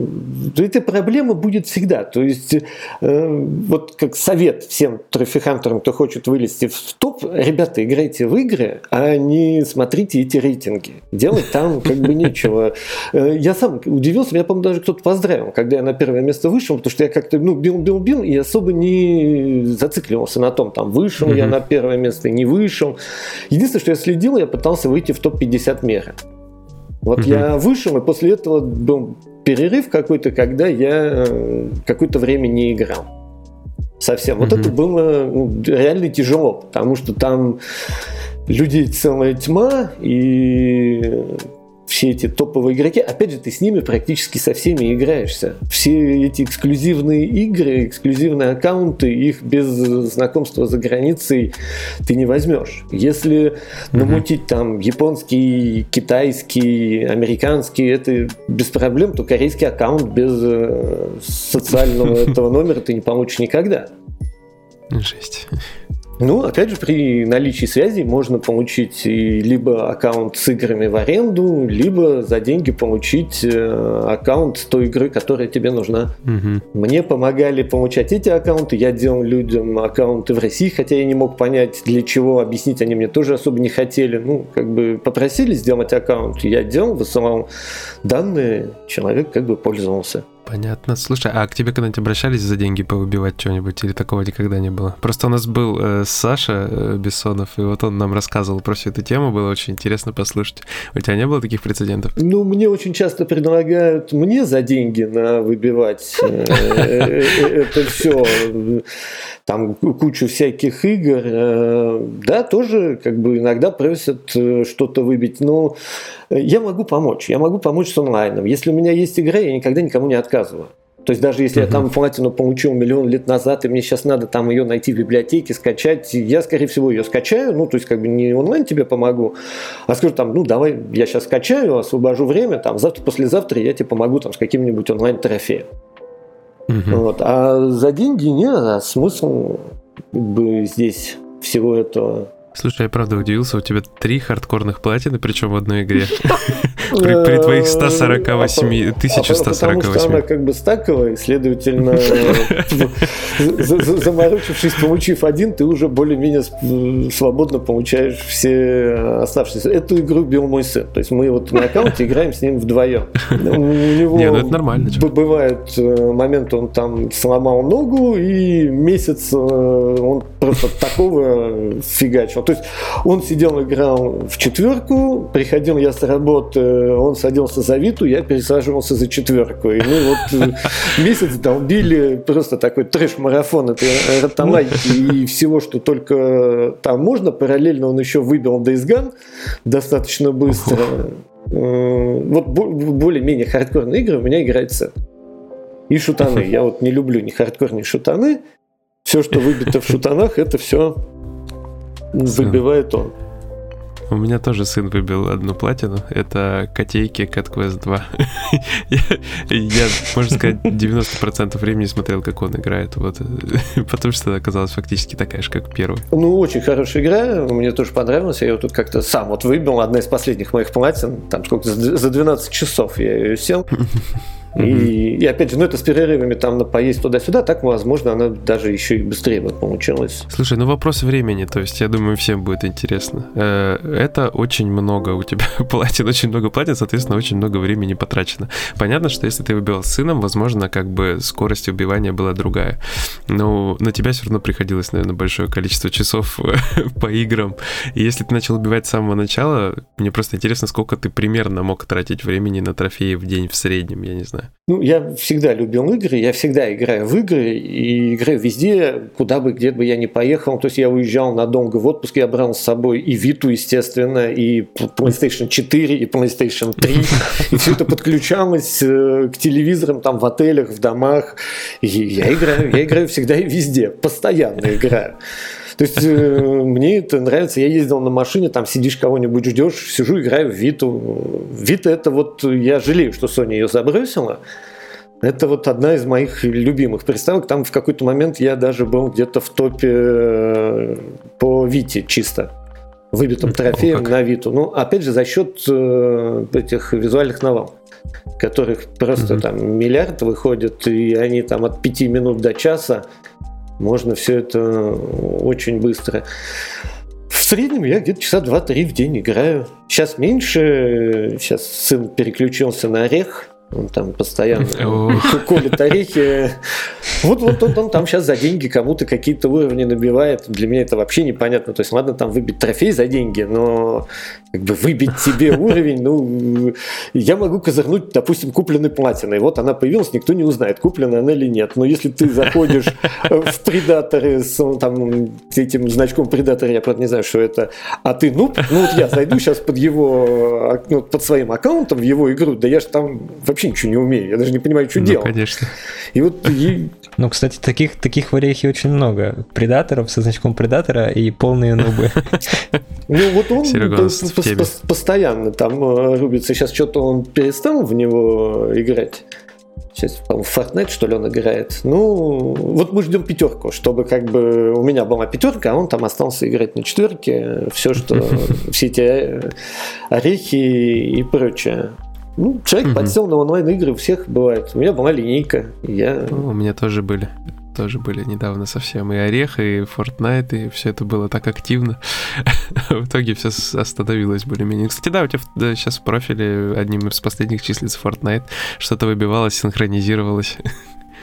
эта проблема будет всегда. То есть, э, вот как совет всем трофихантерам, кто хочет вылезти в топ, ребята, играйте в игры, а не смотрите эти рейтинги. Делать там как бы нечего. Э, я сам удивился, меня, по-моему, даже кто-то поздравил, когда я на первое место вышел, потому что я как-то ну, бил, бил, бил, и особо не зацикливался на том, там вышел mm-hmm. я на первое место, не вышел. Единственное, что я следил, я пытался выйти в топ-50 мира. Вот угу. я вышел, и после этого был перерыв какой-то, когда я э, какое-то время не играл. Совсем. Вот угу. это было ну, реально тяжело, потому что там людей целая тьма, и все эти топовые игроки, опять же, ты с ними практически со всеми играешься. Все эти эксклюзивные игры, эксклюзивные аккаунты, их без знакомства за границей ты не возьмешь. Если намутить там японский, китайский, американский, это без проблем, то корейский аккаунт без э, социального этого номера ты не получишь никогда. Жесть. Ну, опять же, при наличии связи можно получить либо аккаунт с играми в аренду, либо за деньги получить э, аккаунт той игры, которая тебе нужна. Угу. Мне помогали получать эти аккаунты, я делал людям аккаунты в России, хотя я не мог понять, для чего, объяснить они мне тоже особо не хотели. Ну, как бы попросили сделать аккаунт, я делал, высылал данные, человек как бы пользовался. Понятно. Слушай, а к тебе когда-нибудь обращались за деньги повыбивать что-нибудь или такого никогда не было? Просто у нас был э, Саша э, Бессонов, и вот он нам рассказывал про всю эту тему, было очень интересно послушать. У тебя не было таких прецедентов? Ну, мне очень часто предлагают мне за деньги на выбивать э, э, э, это все, там кучу всяких игр. Да, тоже как бы иногда просят что-то выбить, но я могу помочь, я могу помочь с онлайном. Если у меня есть игра, я никогда никому не отказываю. То есть даже если uh-huh. я там платину получил миллион лет назад, и мне сейчас надо там ее найти в библиотеке, скачать, я, скорее всего, ее скачаю, ну, то есть как бы не онлайн тебе помогу, а скажу там, ну, давай я сейчас скачаю, освобожу время, там, завтра, послезавтра я тебе помогу там с каким-нибудь онлайн-трофеем. Uh-huh. Вот. А за деньги нет, а смысл бы здесь всего этого Слушай, я правда удивился, у тебя три хардкорных платины, причем в одной игре. При, твоих 148, 1148. Потому что она как бы стаковая, следовательно, заморочившись, получив один, ты уже более-менее свободно получаешь все оставшиеся. Эту игру бил мой сын. То есть мы вот на аккаунте играем с ним вдвоем. У него Не, ну это нормально. Бывает э, момент, он там сломал ногу, и месяц э, он просто такого фигачил. То есть он сидел, играл в четверку, приходил я с работы, он садился за Виту, я пересаживался за четверку. И мы вот э, месяц долбили просто такой трэш-марафон этой ротомайки и всего, что только там можно. Параллельно он еще выбил Days Gone достаточно быстро. Э, вот более-менее хардкорные игры у меня играет сын. И шутаны. Я вот не люблю ни хардкорные шутаны. Все, что выбито в шутанах, это все выбивает он. У меня тоже сын выбил одну платину. Это котейки Cat Quest 2. я, я, можно сказать, 90% времени смотрел, как он играет. Вот, потому что она оказалась фактически такая же, как первая. Ну, очень хорошая игра. Мне тоже понравилась. Я ее тут как-то сам вот выбил. Одна из последних моих платин. Там сколько? За 12 часов я ее сел. И, и опять же, ну это с перерывами там на поесть туда-сюда, так, возможно, она даже еще и быстрее бы получилась. Слушай, ну вопрос времени, то есть я думаю, всем будет интересно. Э, это очень много у тебя платин, очень много платин, соответственно, очень много времени потрачено. Понятно, что если ты убивал с сыном, возможно, как бы скорость убивания была другая. Но на тебя все равно приходилось, наверное, большое количество часов по играм. И если ты начал убивать с самого начала, мне просто интересно, сколько ты примерно мог тратить времени на трофеи в день в среднем, я не знаю. Ну, я всегда любил игры, я всегда играю в игры и играю везде, куда бы, где бы я ни поехал. То есть я уезжал надолго в отпуск, я брал с собой и Виту, естественно, и PlayStation 4, и PlayStation 3. И все это подключалось э, к телевизорам там в отелях, в домах. И я играю, я играю всегда и везде, постоянно играю. То есть э, мне это нравится. Я ездил на машине, там сидишь кого-нибудь ждешь, сижу, играю в Виту. Вита это вот, я жалею, что Sony ее забросила. Это вот одна из моих любимых приставок. Там в какой-то момент я даже был где-то в топе э, по Вите чисто выбитым трофеем на Виту. Ну, опять же, за счет э, этих визуальных новелл, которых просто mm-hmm. там миллиард выходит, и они там от пяти минут до часа можно все это очень быстро. В среднем я где-то часа 2-3 в день играю. Сейчас меньше, сейчас сын переключился на орех, он там постоянно колет орехи. Вот, вот он, он там сейчас за деньги кому-то какие-то уровни набивает. Для меня это вообще непонятно. То есть, ладно, там выбить трофей за деньги, но как бы выбить тебе уровень, ну, я могу козырнуть, допустим, купленной платиной. Вот она появилась, никто не узнает, куплена она или нет. Но если ты заходишь в предаторы с там, этим значком предатора, я правда не знаю, что это, а ты, ну, ну вот я зайду сейчас под его, ну, под своим аккаунтом в его игру, да я же там вообще ничего не умею, я даже не понимаю, что ну, делать. конечно. И вот и... Ну, кстати, таких, таких в очень много. Предаторов со значком предатора и полные нубы. Ну, вот он постоянно там э, рубится. Сейчас что-то он перестал в него играть. Сейчас, по-моему, в Fortnite, что ли, он играет. Ну, вот мы ждем пятерку, чтобы как бы у меня была пятерка, а он там остался играть на четверке. Все, что все эти орехи и прочее. Ну, человек подсел на онлайн-игры, у всех бывает. У меня была линейка. Я... Ну, у меня тоже были тоже были недавно совсем. И Орех, и Fortnite, и все это было так активно. В итоге все остановилось более-менее. Кстати, да, у тебя сейчас в профиле одним из последних числится Fortnite. Что-то выбивалось, синхронизировалось.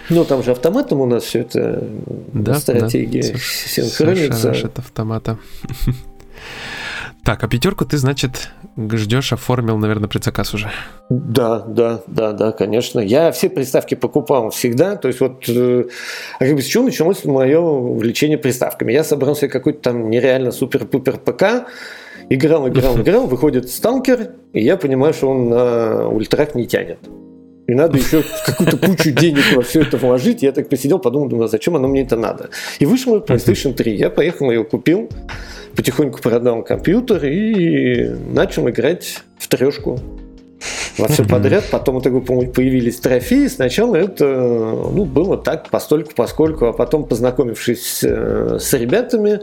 Ну, там же автоматом у нас все это да, стратегия да. синхронится. от автомата. Так, а пятерку ты, значит, ждешь, оформил, наверное, предзаказ уже. Да, да, да, да, конечно. Я все приставки покупал всегда. То есть вот э, с чего началось мое увлечение приставками? Я собрал себе какой-то там нереально супер-пупер ПК, играл, играл, играл, выходит сталкер, и я понимаю, что он на ультрак не тянет. И надо еще какую-то кучу денег во все это вложить. Я так посидел, подумал, думаю, зачем оно мне это надо? И вышел PlayStation 3. Я поехал, ее купил потихоньку продал компьютер и начал играть в трешку во все подряд. Потом вот появились трофеи. Сначала это ну, было так, постольку, поскольку, а потом, познакомившись э, с ребятами,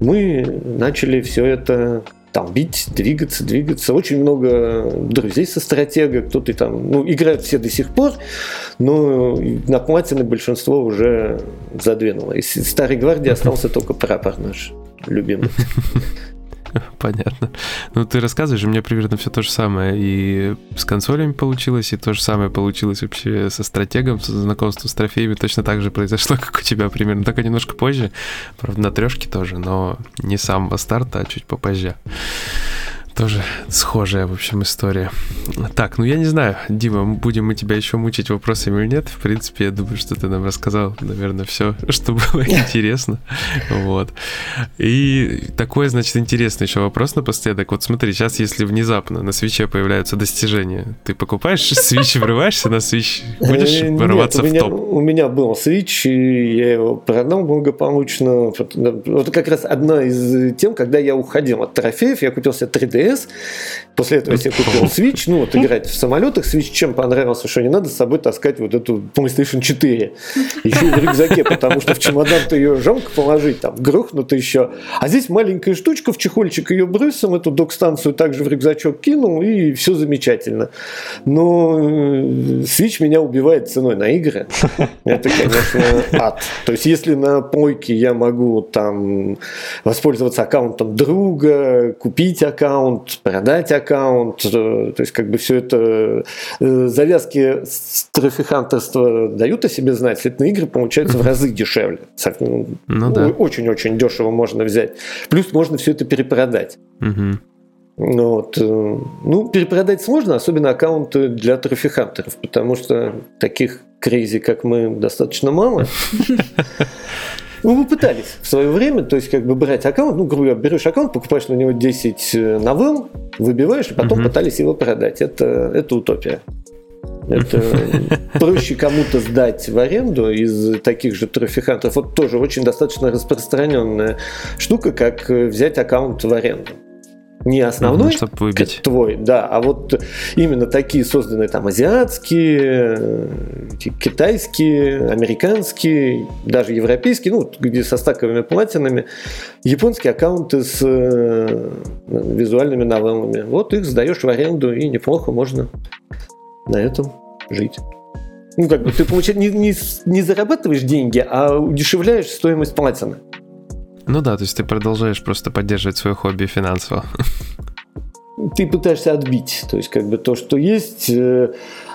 мы начали все это там бить, двигаться, двигаться. Очень много друзей со стратега, кто-то там, ну, играют все до сих пор, но на платины большинство уже задвинуло. Из старой гвардии остался только прапор наш любимый. Понятно. Ну, ты рассказываешь, у меня примерно все то же самое. И с консолями получилось, и то же самое получилось вообще со стратегом, со знакомством с трофеями. Точно так же произошло, как у тебя примерно. Только немножко позже. Правда, на трешке тоже, но не с самого старта, а чуть попозже. Тоже схожая, в общем, история. Так, ну я не знаю, Дима, будем мы тебя еще мучить вопросами или нет. В принципе, я думаю, что ты нам рассказал, наверное, все, что было интересно. Вот. И такой, значит, интересный еще вопрос напоследок. Вот смотри, сейчас, если внезапно на свече появляются достижения, ты покупаешь свич, врываешься на свич, будешь э, вырываться в топ? У меня был свич, и я его продал благополучно. Вот как раз одна из тем, когда я уходил от трофеев, я купил себе 3D ds После этого я себе купил Switch. Ну, вот играть в самолетах Switch чем понравился, что не надо с собой таскать вот эту PlayStation 4. Еще и в рюкзаке, потому что в чемодан-то ее жалко положить, там, грохнуто еще. А здесь маленькая штучка, в чехольчик ее бросил, эту док-станцию также в рюкзачок кинул, и все замечательно. Но э, Switch меня убивает ценой на игры. Это, конечно, ад. То есть, если на плойке я могу там воспользоваться аккаунтом друга, купить аккаунт, продать аккаунт, э, то есть как бы все это э, завязки трофихантерства дают о себе знать, следственные игры получаются в разы дешевле. Ну, ну, да. Очень-очень дешево можно взять. Плюс можно все это перепродать. Угу. Вот. Э, ну, перепродать сложно, особенно аккаунты для трофихантеров, потому что таких крейзи, как мы, достаточно мало. Ну, мы пытались в свое время, то есть как бы брать аккаунт, ну, грубо говоря, берешь аккаунт, покупаешь на него 10 э, новелл, выбиваешь, и потом uh-huh. пытались его продать. Это, это утопия. Это проще кому-то сдать в аренду из таких же трофихантов. Вот тоже очень достаточно распространенная штука, как э, взять аккаунт в аренду не основной, чтобы выбить. твой, да, а вот именно такие созданные там азиатские, китайские, американские, даже европейские, ну, где со стаковыми платинами, японские аккаунты с э, визуальными новеллами. Вот их сдаешь в аренду, и неплохо можно на этом жить. Ну, как бы ты получаешь, не, не, не зарабатываешь деньги, а удешевляешь стоимость платина. Ну да, то есть ты продолжаешь просто поддерживать свое хобби финансово. Ты пытаешься отбить. То есть как бы то, что есть... Э,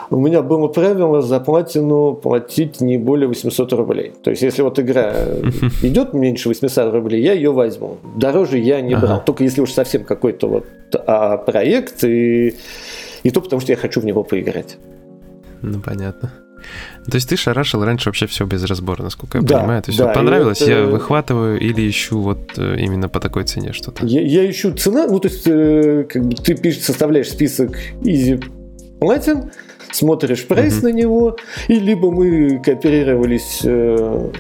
у меня было правило за платину платить не более 800 рублей. То есть, если вот игра идет меньше 800 рублей, я ее возьму. Дороже я не брал. Ага. Только если уж совсем какой-то вот а, проект, и, и то потому, что я хочу в него поиграть. Ну, понятно. То есть ты шарашил раньше вообще все без разбора, насколько я да, понимаю. То есть да, вот понравилось, вот, я выхватываю или ищу вот э, именно по такой цене что-то. Я, я ищу цена, ну то есть э, как бы ты пишешь, составляешь список easy платин, смотришь прайс угу. на него, и либо мы кооперировались э,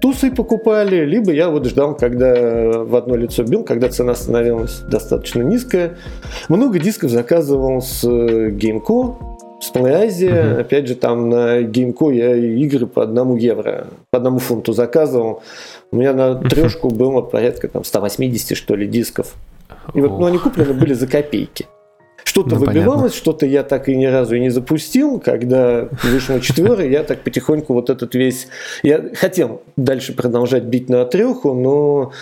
тусы покупали, либо я вот ждал, когда в одно лицо бил, когда цена становилась достаточно низкая. Много дисков заказывал с Gameco, с Азия, uh-huh. опять же, там на Геймко я игры по одному евро, по одному фунту заказывал. У меня на трешку было порядка там 180, что ли, дисков. И вот, ну, они куплены были за копейки. Что что-то ну, выбивалось, что-то я так и ни разу и не запустил. Когда вышел на четверый, я так потихоньку вот этот весь... Я хотел дальше продолжать бить на треху, но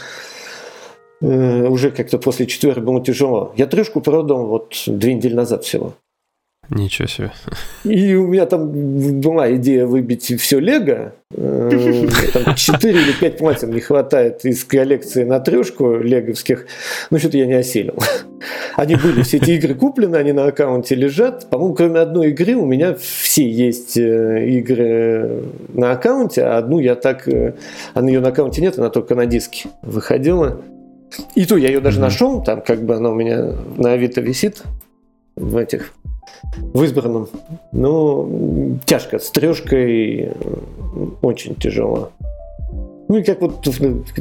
э, уже как-то после четверой было тяжело. Я трешку продал вот две недели назад всего. Ничего себе. И у меня там была идея выбить все лего. Э, там 4 или 5 платин не хватает из коллекции на трешку леговских. Ну, что-то я не осилил. Они были, все эти игры куплены, они на аккаунте лежат. По-моему, кроме одной игры у меня все есть э, игры на аккаунте, а одну я так... Э, а ее на аккаунте нет, она только на диске выходила. И то я ее даже нашел, там как бы она у меня на Авито висит в этих в избранном. Ну, тяжко, с трешкой очень тяжело. Ну и как вот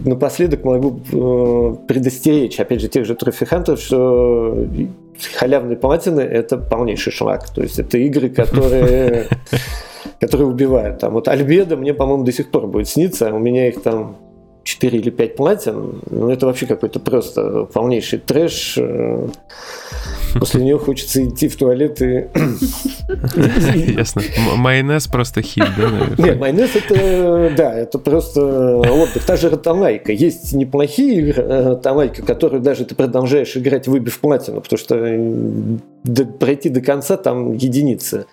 напоследок могу э, предостеречь, опять же, тех же трофихантов, что халявные платины – это полнейший шлак. То есть это игры, которые, которые убивают. Там вот Альбеда мне, по-моему, до сих пор будет сниться, у меня их там 4 или 5 платин. Ну это вообще какой-то просто полнейший трэш. После нее хочется идти в туалет и... Ясно. Майонез просто хит, да? Нет, майонез это, да, это просто отдых. Та же ротомайка. Есть неплохие игры ротомайка, которые даже ты продолжаешь играть, выбив платину, потому что пройти до конца там единицы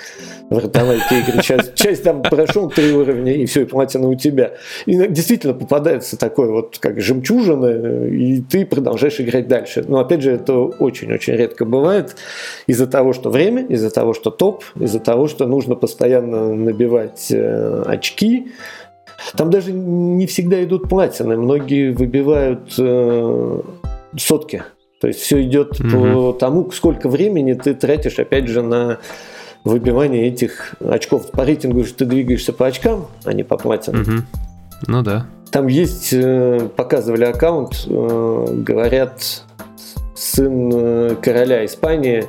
в ротомайке игры. Часть, часть там прошел три уровня, и все, и платина у тебя. И действительно попадается такое вот как жемчужина, и ты продолжаешь играть дальше. Но опять же, это очень-очень редко бывает из-за того, что время, из-за того, что топ, из-за того, что нужно постоянно набивать э, очки. Там даже не всегда идут платины, многие выбивают э, сотки. То есть все идет mm-hmm. по тому, сколько времени ты тратишь, опять же, на выбивание этих очков. По рейтингу же ты двигаешься по очкам, а не по платинам. Угу. Ну да. Там есть, э, показывали аккаунт, э, говорят, сын э, короля Испании,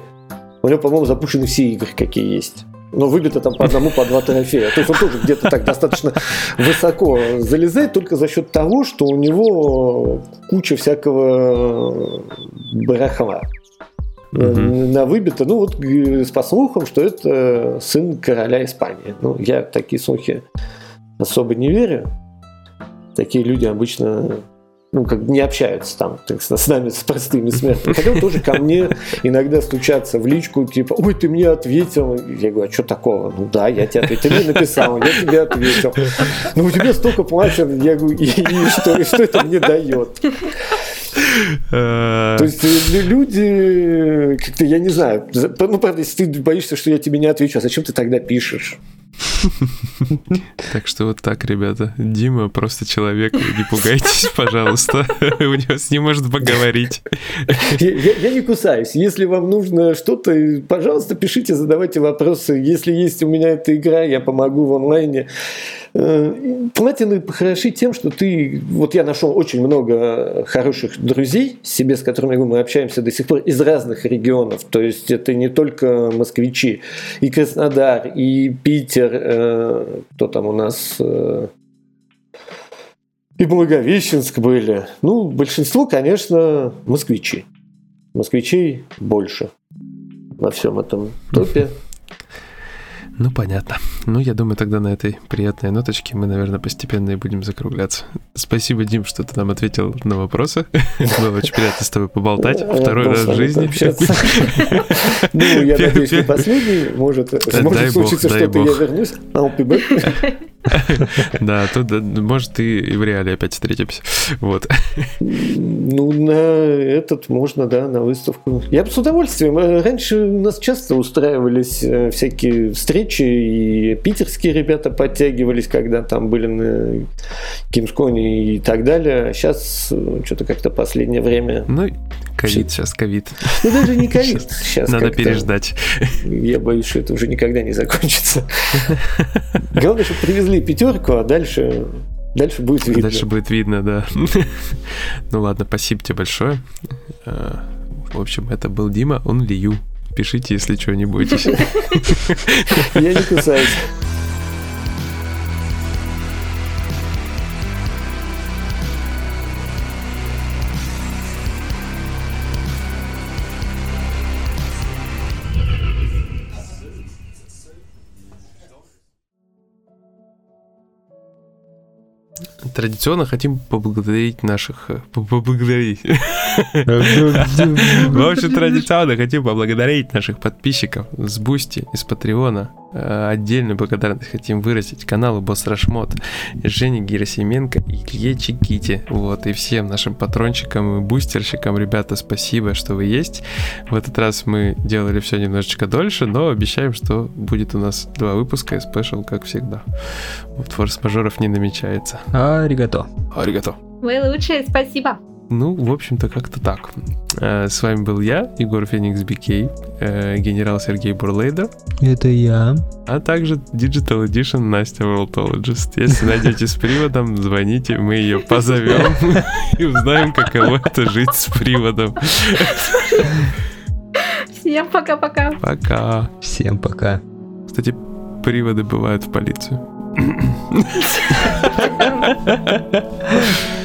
у него, по-моему, запущены все игры, какие есть. Но выбито там по одному, по два трофея. То есть он тоже где-то так достаточно высоко залезает только за счет того, что у него куча всякого барахла угу. на выбито. Ну вот с послухом, что это сын короля Испании. Ну, я такие слухи особо не верю. Такие люди обычно ну, как не общаются там так, с нами, с простыми смертными. Хотя тоже ко мне иногда стучаться в личку, типа, ой, ты мне ответил. Я говорю, а что такого? Ну да, я тебе ответил. Ты мне написал, я тебе ответил. Ну, у тебя столько платят, я говорю, и, и, что, и что это мне дает? Э. То есть э, люди, как-то, я не знаю, ну, правда, если ты боишься, что я тебе не отвечу, а зачем ты тогда пишешь? Так что вот так, ребята. Дима просто человек, не пугайтесь, пожалуйста. У него с ним может поговорить. Я, не кусаюсь. Если вам нужно что-то, пожалуйста, пишите, задавайте вопросы. Если есть у меня эта игра, я помогу в онлайне. Э, платины хороши тем, что ты... Вот я нашел очень много хороших друзей себе, с которыми мы общаемся до сих пор, из разных регионов. То есть это не только москвичи. И Краснодар, и Питер, э, кто там у нас... Э, и Благовещенск были. Ну, большинство, конечно, москвичи. Москвичей больше во всем этом топе. Ну, понятно. Ну, я думаю, тогда на этой приятной ноточке мы, наверное, постепенно и будем закругляться. Спасибо, Дим, что ты нам ответил на вопросы. Было очень приятно с тобой поболтать. Э, Второй раз в жизни. Ну, я надеюсь, не последний. Может, случиться что-то, я вернусь. Да, тут, может, и в реале опять встретимся. Вот. Ну, на этот можно, да, на выставку. Я бы с удовольствием. Раньше у нас часто устраивались э, всякие встречи, и питерские ребята подтягивались, когда там были на Кимсконе и так далее. Сейчас э, что-то как-то последнее время... Ну, ковид сейчас, ковид. Ну, даже не ковид. Сейчас Надо переждать. Я боюсь, что это уже никогда не закончится. Главное, чтобы привезли пятерку, а дальше Дальше будет видно. Дальше будет видно, да. ну ладно, спасибо тебе большое. Э, в общем, это был Дима, он Лию. Пишите, если что, не бойтесь. Я не кусаюсь. Традиционно хотим поблагодарить наших... Э, поблагодарить. В общем, традиционно хотим поблагодарить наших подписчиков с Бусти, и с Patreon а, отдельную благодарность хотим выразить каналу Boss Rush Mode, Жене Герасименко и Илье Чиките. Вот, и всем нашим патрончикам и бустерщикам, ребята, спасибо, что вы есть. В этот раз мы делали все немножечко дольше, но обещаем, что будет у нас два выпуска и special, как всегда. Вот форс-мажоров не намечается. Аригато. Аригато. Вы лучшие, спасибо. Ну, в общем-то, как-то так. Э, с вами был я, Егор Феникс Бикей, э, генерал Сергей Бурлейдер. Это я. А также Digital Edition Настя Worldologist. Если найдете с приводом, звоните, мы ее позовем и узнаем, каково это жить с приводом. Всем пока-пока. Пока. Всем пока. Кстати, приводы бывают в полицию.